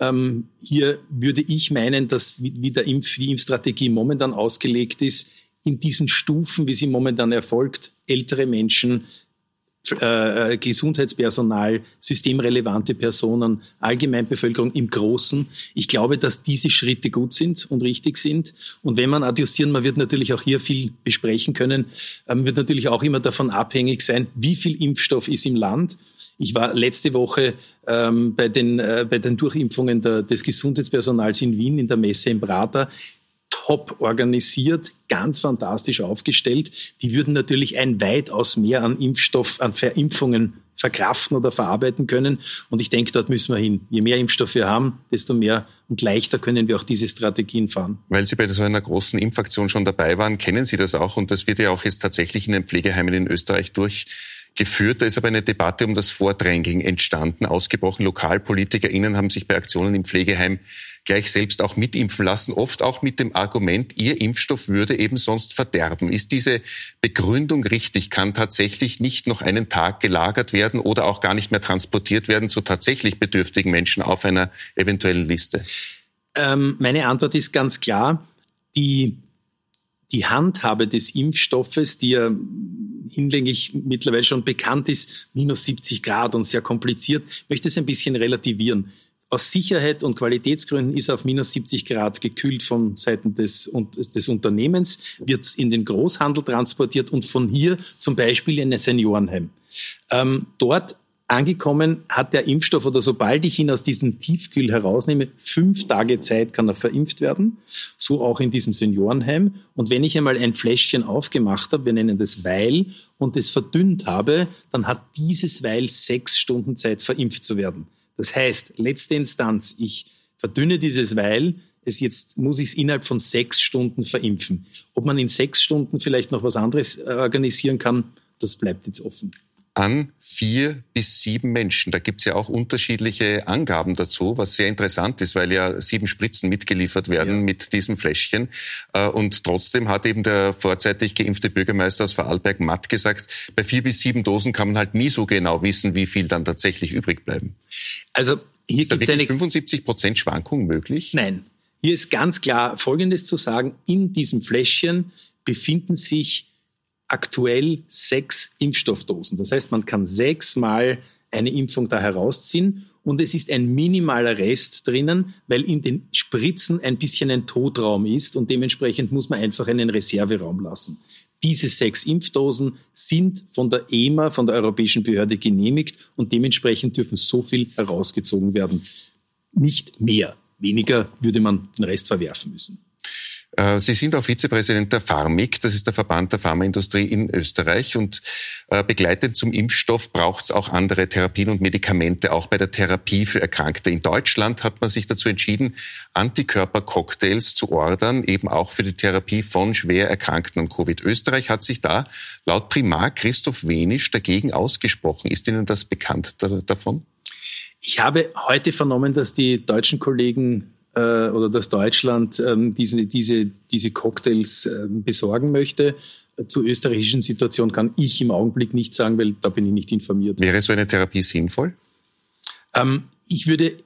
Ähm, hier würde ich meinen, dass wie, wie der Impf, die Impfstrategie momentan ausgelegt ist, in diesen Stufen, wie sie momentan erfolgt, ältere Menschen äh, äh, Gesundheitspersonal, systemrelevante Personen, Allgemeinbevölkerung im Großen. Ich glaube, dass diese Schritte gut sind und richtig sind. Und wenn man adjustieren, man wird natürlich auch hier viel besprechen können, ähm, wird natürlich auch immer davon abhängig sein, wie viel Impfstoff ist im Land. Ich war letzte Woche ähm, bei, den, äh, bei den Durchimpfungen der, des Gesundheitspersonals in Wien in der Messe im Prater top organisiert, ganz fantastisch aufgestellt. Die würden natürlich ein weitaus mehr an Impfstoff, an Verimpfungen verkraften oder verarbeiten können. Und ich denke, dort müssen wir hin. Je mehr Impfstoff wir haben, desto mehr und leichter können wir auch diese Strategien fahren. Weil Sie bei so einer großen Impfaktion schon dabei waren, kennen Sie das auch und das wird ja auch jetzt tatsächlich in den Pflegeheimen in Österreich durchgeführt. Da ist aber eine Debatte um das Vordrängeln entstanden. Ausgebrochen LokalpolitikerInnen haben sich bei Aktionen im Pflegeheim gleich selbst auch mitimpfen lassen, oft auch mit dem Argument, ihr Impfstoff würde eben sonst verderben. Ist diese Begründung richtig? Kann tatsächlich nicht noch einen Tag gelagert werden oder auch gar nicht mehr transportiert werden zu tatsächlich bedürftigen Menschen auf einer eventuellen Liste? Ähm, meine Antwort ist ganz klar. Die die Handhabe des Impfstoffes, die ja hinlänglich mittlerweile schon bekannt ist, minus 70 Grad und sehr kompliziert, möchte es ein bisschen relativieren aus Sicherheit und Qualitätsgründen ist auf minus 70 Grad gekühlt von Seiten des, des Unternehmens, wird in den Großhandel transportiert und von hier zum Beispiel in ein Seniorenheim. Ähm, dort angekommen hat der Impfstoff oder sobald ich ihn aus diesem Tiefkühl herausnehme, fünf Tage Zeit kann er verimpft werden. So auch in diesem Seniorenheim. Und wenn ich einmal ein Fläschchen aufgemacht habe, wir nennen das Weil, und es verdünnt habe, dann hat dieses Weil sechs Stunden Zeit verimpft zu werden. Das heißt, letzte Instanz, ich verdünne dieses Weil, es jetzt muss ich es innerhalb von sechs Stunden verimpfen. Ob man in sechs Stunden vielleicht noch was anderes äh, organisieren kann, das bleibt jetzt offen an vier bis sieben Menschen. Da gibt's ja auch unterschiedliche Angaben dazu, was sehr interessant ist, weil ja sieben Spritzen mitgeliefert werden ja. mit diesem Fläschchen. Äh, und trotzdem hat eben der vorzeitig geimpfte Bürgermeister aus Vorarlberg Matt gesagt, bei vier bis sieben Dosen kann man halt nie so genau wissen, wie viel dann tatsächlich übrig bleiben. Also hier ist da wirklich eine 75 Prozent Schwankung möglich? Nein. Hier ist ganz klar Folgendes zu sagen. In diesem Fläschchen befinden sich aktuell sechs Impfstoffdosen. Das heißt, man kann sechsmal eine Impfung da herausziehen und es ist ein minimaler Rest drinnen, weil in den Spritzen ein bisschen ein Totraum ist und dementsprechend muss man einfach einen Reserveraum lassen. Diese sechs Impfdosen sind von der EMA, von der Europäischen Behörde genehmigt und dementsprechend dürfen so viel herausgezogen werden. Nicht mehr. Weniger würde man den Rest verwerfen müssen. Äh, Sie sind auch Vizepräsident der Pharmik, das ist der Verband der Pharmaindustrie in Österreich. Und äh, begleitend zum Impfstoff braucht es auch andere Therapien und Medikamente, auch bei der Therapie für Erkrankte. In Deutschland hat man sich dazu entschieden, Antikörpercocktails zu ordern, eben auch für die Therapie von schwer Erkrankten an Covid. Österreich hat sich da laut Primar Christoph Wenisch dagegen ausgesprochen. Ist Ihnen das bekannt davon? Ich habe heute vernommen, dass die deutschen Kollegen äh, oder dass Deutschland ähm, diese, diese, diese Cocktails äh, besorgen möchte. Zur österreichischen Situation kann ich im Augenblick nicht sagen, weil da bin ich nicht informiert. Wäre so eine Therapie sinnvoll? Ähm, ich würde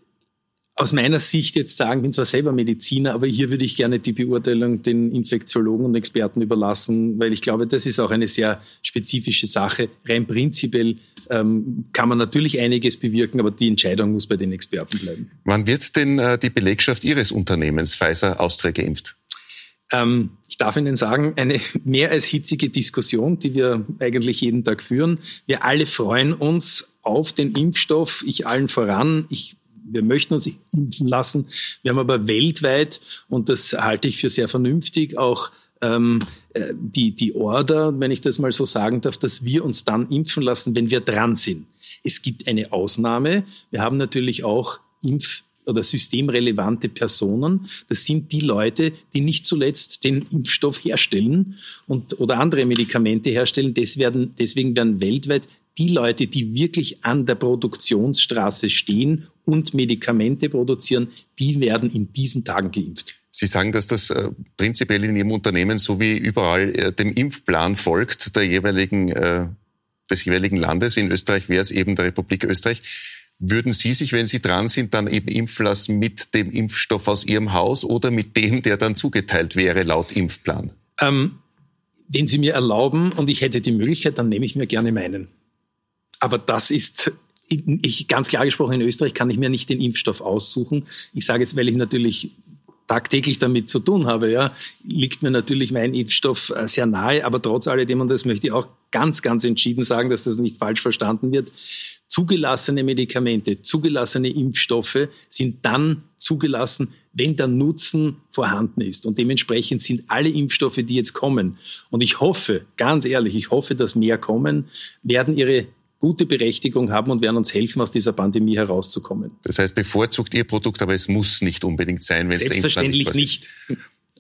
aus meiner Sicht jetzt sagen, bin zwar selber Mediziner, aber hier würde ich gerne die Beurteilung den Infektiologen und Experten überlassen, weil ich glaube, das ist auch eine sehr spezifische Sache. Rein prinzipiell ähm, kann man natürlich einiges bewirken, aber die Entscheidung muss bei den Experten bleiben. Wann wird denn äh, die Belegschaft Ihres Unternehmens Pfizer Austria geimpft? Ähm, ich darf Ihnen sagen, eine mehr als hitzige Diskussion, die wir eigentlich jeden Tag führen. Wir alle freuen uns auf den Impfstoff, ich allen voran. Ich wir möchten uns impfen lassen. Wir haben aber weltweit, und das halte ich für sehr vernünftig, auch ähm, äh, die, die Order, wenn ich das mal so sagen darf, dass wir uns dann impfen lassen, wenn wir dran sind. Es gibt eine Ausnahme. Wir haben natürlich auch Impf- oder systemrelevante Personen. Das sind die Leute, die nicht zuletzt den Impfstoff herstellen und, oder andere Medikamente herstellen. Deswegen, deswegen werden weltweit die Leute, die wirklich an der Produktionsstraße stehen und Medikamente produzieren, die werden in diesen Tagen geimpft. Sie sagen, dass das äh, prinzipiell in Ihrem Unternehmen so wie überall äh, dem Impfplan folgt der jeweiligen, äh, des jeweiligen Landes. In Österreich wäre es eben der Republik Österreich. Würden Sie sich, wenn Sie dran sind, dann eben impfen lassen mit dem Impfstoff aus Ihrem Haus oder mit dem, der dann zugeteilt wäre laut Impfplan? Ähm, wenn Sie mir erlauben und ich hätte die Möglichkeit, dann nehme ich mir gerne meinen. Aber das ist ich, ganz klar gesprochen, in Österreich kann ich mir nicht den Impfstoff aussuchen. Ich sage jetzt, weil ich natürlich tagtäglich damit zu tun habe, ja, liegt mir natürlich mein Impfstoff äh, sehr nahe. Aber trotz alledem, und das möchte ich auch ganz, ganz entschieden sagen, dass das nicht falsch verstanden wird, zugelassene Medikamente, zugelassene Impfstoffe sind dann zugelassen, wenn der Nutzen vorhanden ist. Und dementsprechend sind alle Impfstoffe, die jetzt kommen, und ich hoffe, ganz ehrlich, ich hoffe, dass mehr kommen, werden ihre gute Berechtigung haben und werden uns helfen, aus dieser Pandemie herauszukommen. Das heißt, bevorzugt Ihr Produkt, aber es muss nicht unbedingt sein, wenn es Selbstverständlich nicht.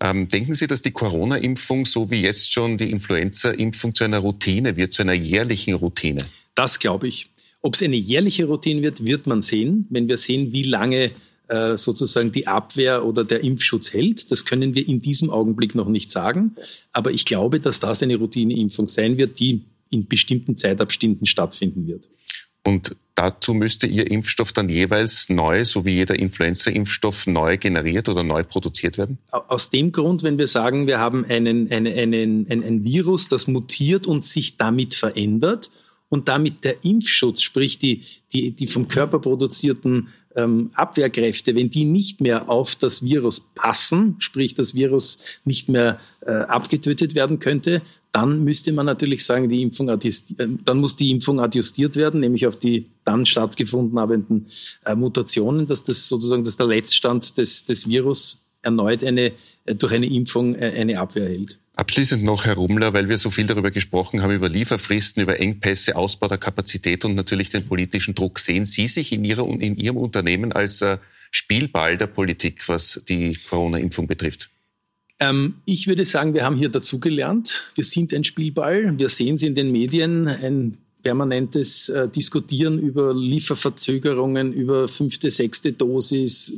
Ähm, denken Sie, dass die Corona-Impfung, so wie jetzt schon die Influenza-Impfung, zu einer Routine wird, zu einer jährlichen Routine? Das glaube ich. Ob es eine jährliche Routine wird, wird man sehen, wenn wir sehen, wie lange äh, sozusagen die Abwehr oder der Impfschutz hält. Das können wir in diesem Augenblick noch nicht sagen. Aber ich glaube, dass das eine Routineimpfung sein wird, die in bestimmten Zeitabständen stattfinden wird. Und dazu müsste Ihr Impfstoff dann jeweils neu, so wie jeder Influenza-Impfstoff, neu generiert oder neu produziert werden? Aus dem Grund, wenn wir sagen, wir haben einen, einen, einen, ein, ein Virus, das mutiert und sich damit verändert und damit der Impfschutz, sprich die, die, die vom Körper produzierten ähm, Abwehrkräfte, wenn die nicht mehr auf das Virus passen, sprich das Virus nicht mehr äh, abgetötet werden könnte, dann müsste man natürlich sagen, die Impfung äh, dann muss die Impfung adjustiert werden, nämlich auf die dann stattgefunden habenden äh, Mutationen, dass das sozusagen dass der Letztstand des, des Virus erneut eine, äh, durch eine Impfung äh, eine Abwehr hält. Abschließend noch, Herr Rumler, weil wir so viel darüber gesprochen haben, über Lieferfristen, über Engpässe, Ausbau der Kapazität und natürlich den politischen Druck. Sehen Sie sich in, Ihrer, in Ihrem Unternehmen als äh, Spielball der Politik, was die Corona-Impfung betrifft? Ähm, ich würde sagen, wir haben hier dazugelernt. Wir sind ein Spielball. Wir sehen es in den Medien, ein permanentes äh, Diskutieren über Lieferverzögerungen, über fünfte, sechste Dosis,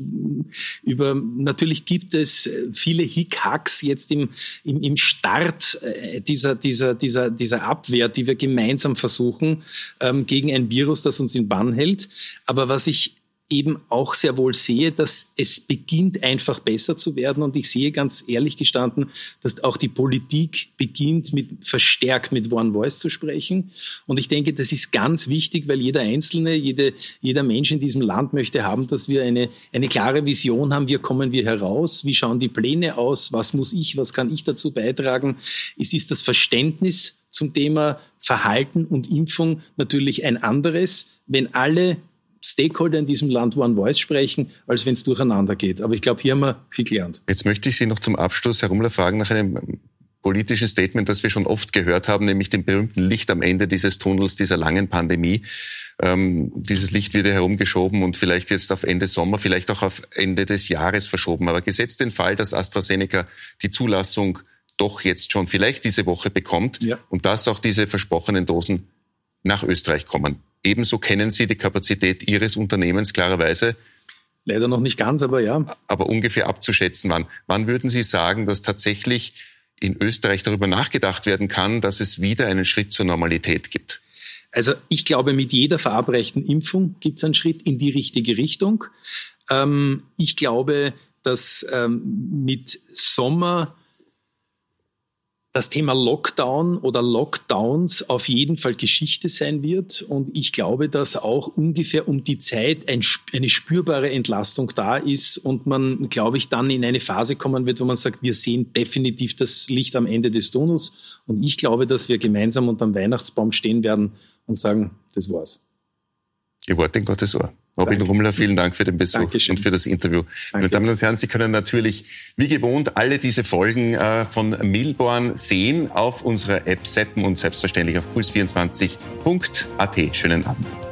über natürlich gibt es viele Hickhacks jetzt im, im, im Start äh, dieser, dieser, dieser, dieser Abwehr, die wir gemeinsam versuchen ähm, gegen ein Virus, das uns in Bann hält. Aber was ich eben auch sehr wohl sehe, dass es beginnt einfach besser zu werden. Und ich sehe ganz ehrlich gestanden, dass auch die Politik beginnt, mit verstärkt mit One Voice zu sprechen. Und ich denke, das ist ganz wichtig, weil jeder Einzelne, jede, jeder Mensch in diesem Land möchte haben, dass wir eine, eine klare Vision haben. Wie kommen wir heraus? Wie schauen die Pläne aus? Was muss ich? Was kann ich dazu beitragen? Es ist das Verständnis zum Thema Verhalten und Impfung natürlich ein anderes. Wenn alle Stakeholder in diesem Land One Voice sprechen, als wenn es durcheinander geht. Aber ich glaube, hier haben wir viel gelernt. Jetzt möchte ich Sie noch zum Abschluss, Herr Rummler, fragen nach einem politischen Statement, das wir schon oft gehört haben, nämlich dem berühmten Licht am Ende dieses Tunnels, dieser langen Pandemie. Ähm, dieses Licht wird ja herumgeschoben und vielleicht jetzt auf Ende Sommer, vielleicht auch auf Ende des Jahres verschoben. Aber gesetzt den Fall, dass AstraZeneca die Zulassung doch jetzt schon vielleicht diese Woche bekommt ja. und dass auch diese versprochenen Dosen nach Österreich kommen. Ebenso kennen Sie die Kapazität Ihres Unternehmens klarerweise. Leider noch nicht ganz, aber ja. Aber ungefähr abzuschätzen, wann. Wann würden Sie sagen, dass tatsächlich in Österreich darüber nachgedacht werden kann, dass es wieder einen Schritt zur Normalität gibt? Also ich glaube, mit jeder verabreichten Impfung gibt es einen Schritt in die richtige Richtung. Ähm, ich glaube, dass ähm, mit Sommer das Thema Lockdown oder Lockdowns auf jeden Fall Geschichte sein wird. Und ich glaube, dass auch ungefähr um die Zeit ein, eine spürbare Entlastung da ist und man, glaube ich, dann in eine Phase kommen wird, wo man sagt, wir sehen definitiv das Licht am Ende des Tunnels. Und ich glaube, dass wir gemeinsam unterm Weihnachtsbaum stehen werden und sagen, das war's. Ihr Wort in Gottes Ohr. Robin Danke. Rummler, vielen Dank für den Besuch Dankeschön. und für das Interview. Meine Damen und Herren, Sie können natürlich wie gewohnt alle diese Folgen äh, von Milborn sehen auf unserer App Seppen und selbstverständlich auf puls24.at. Schönen Abend.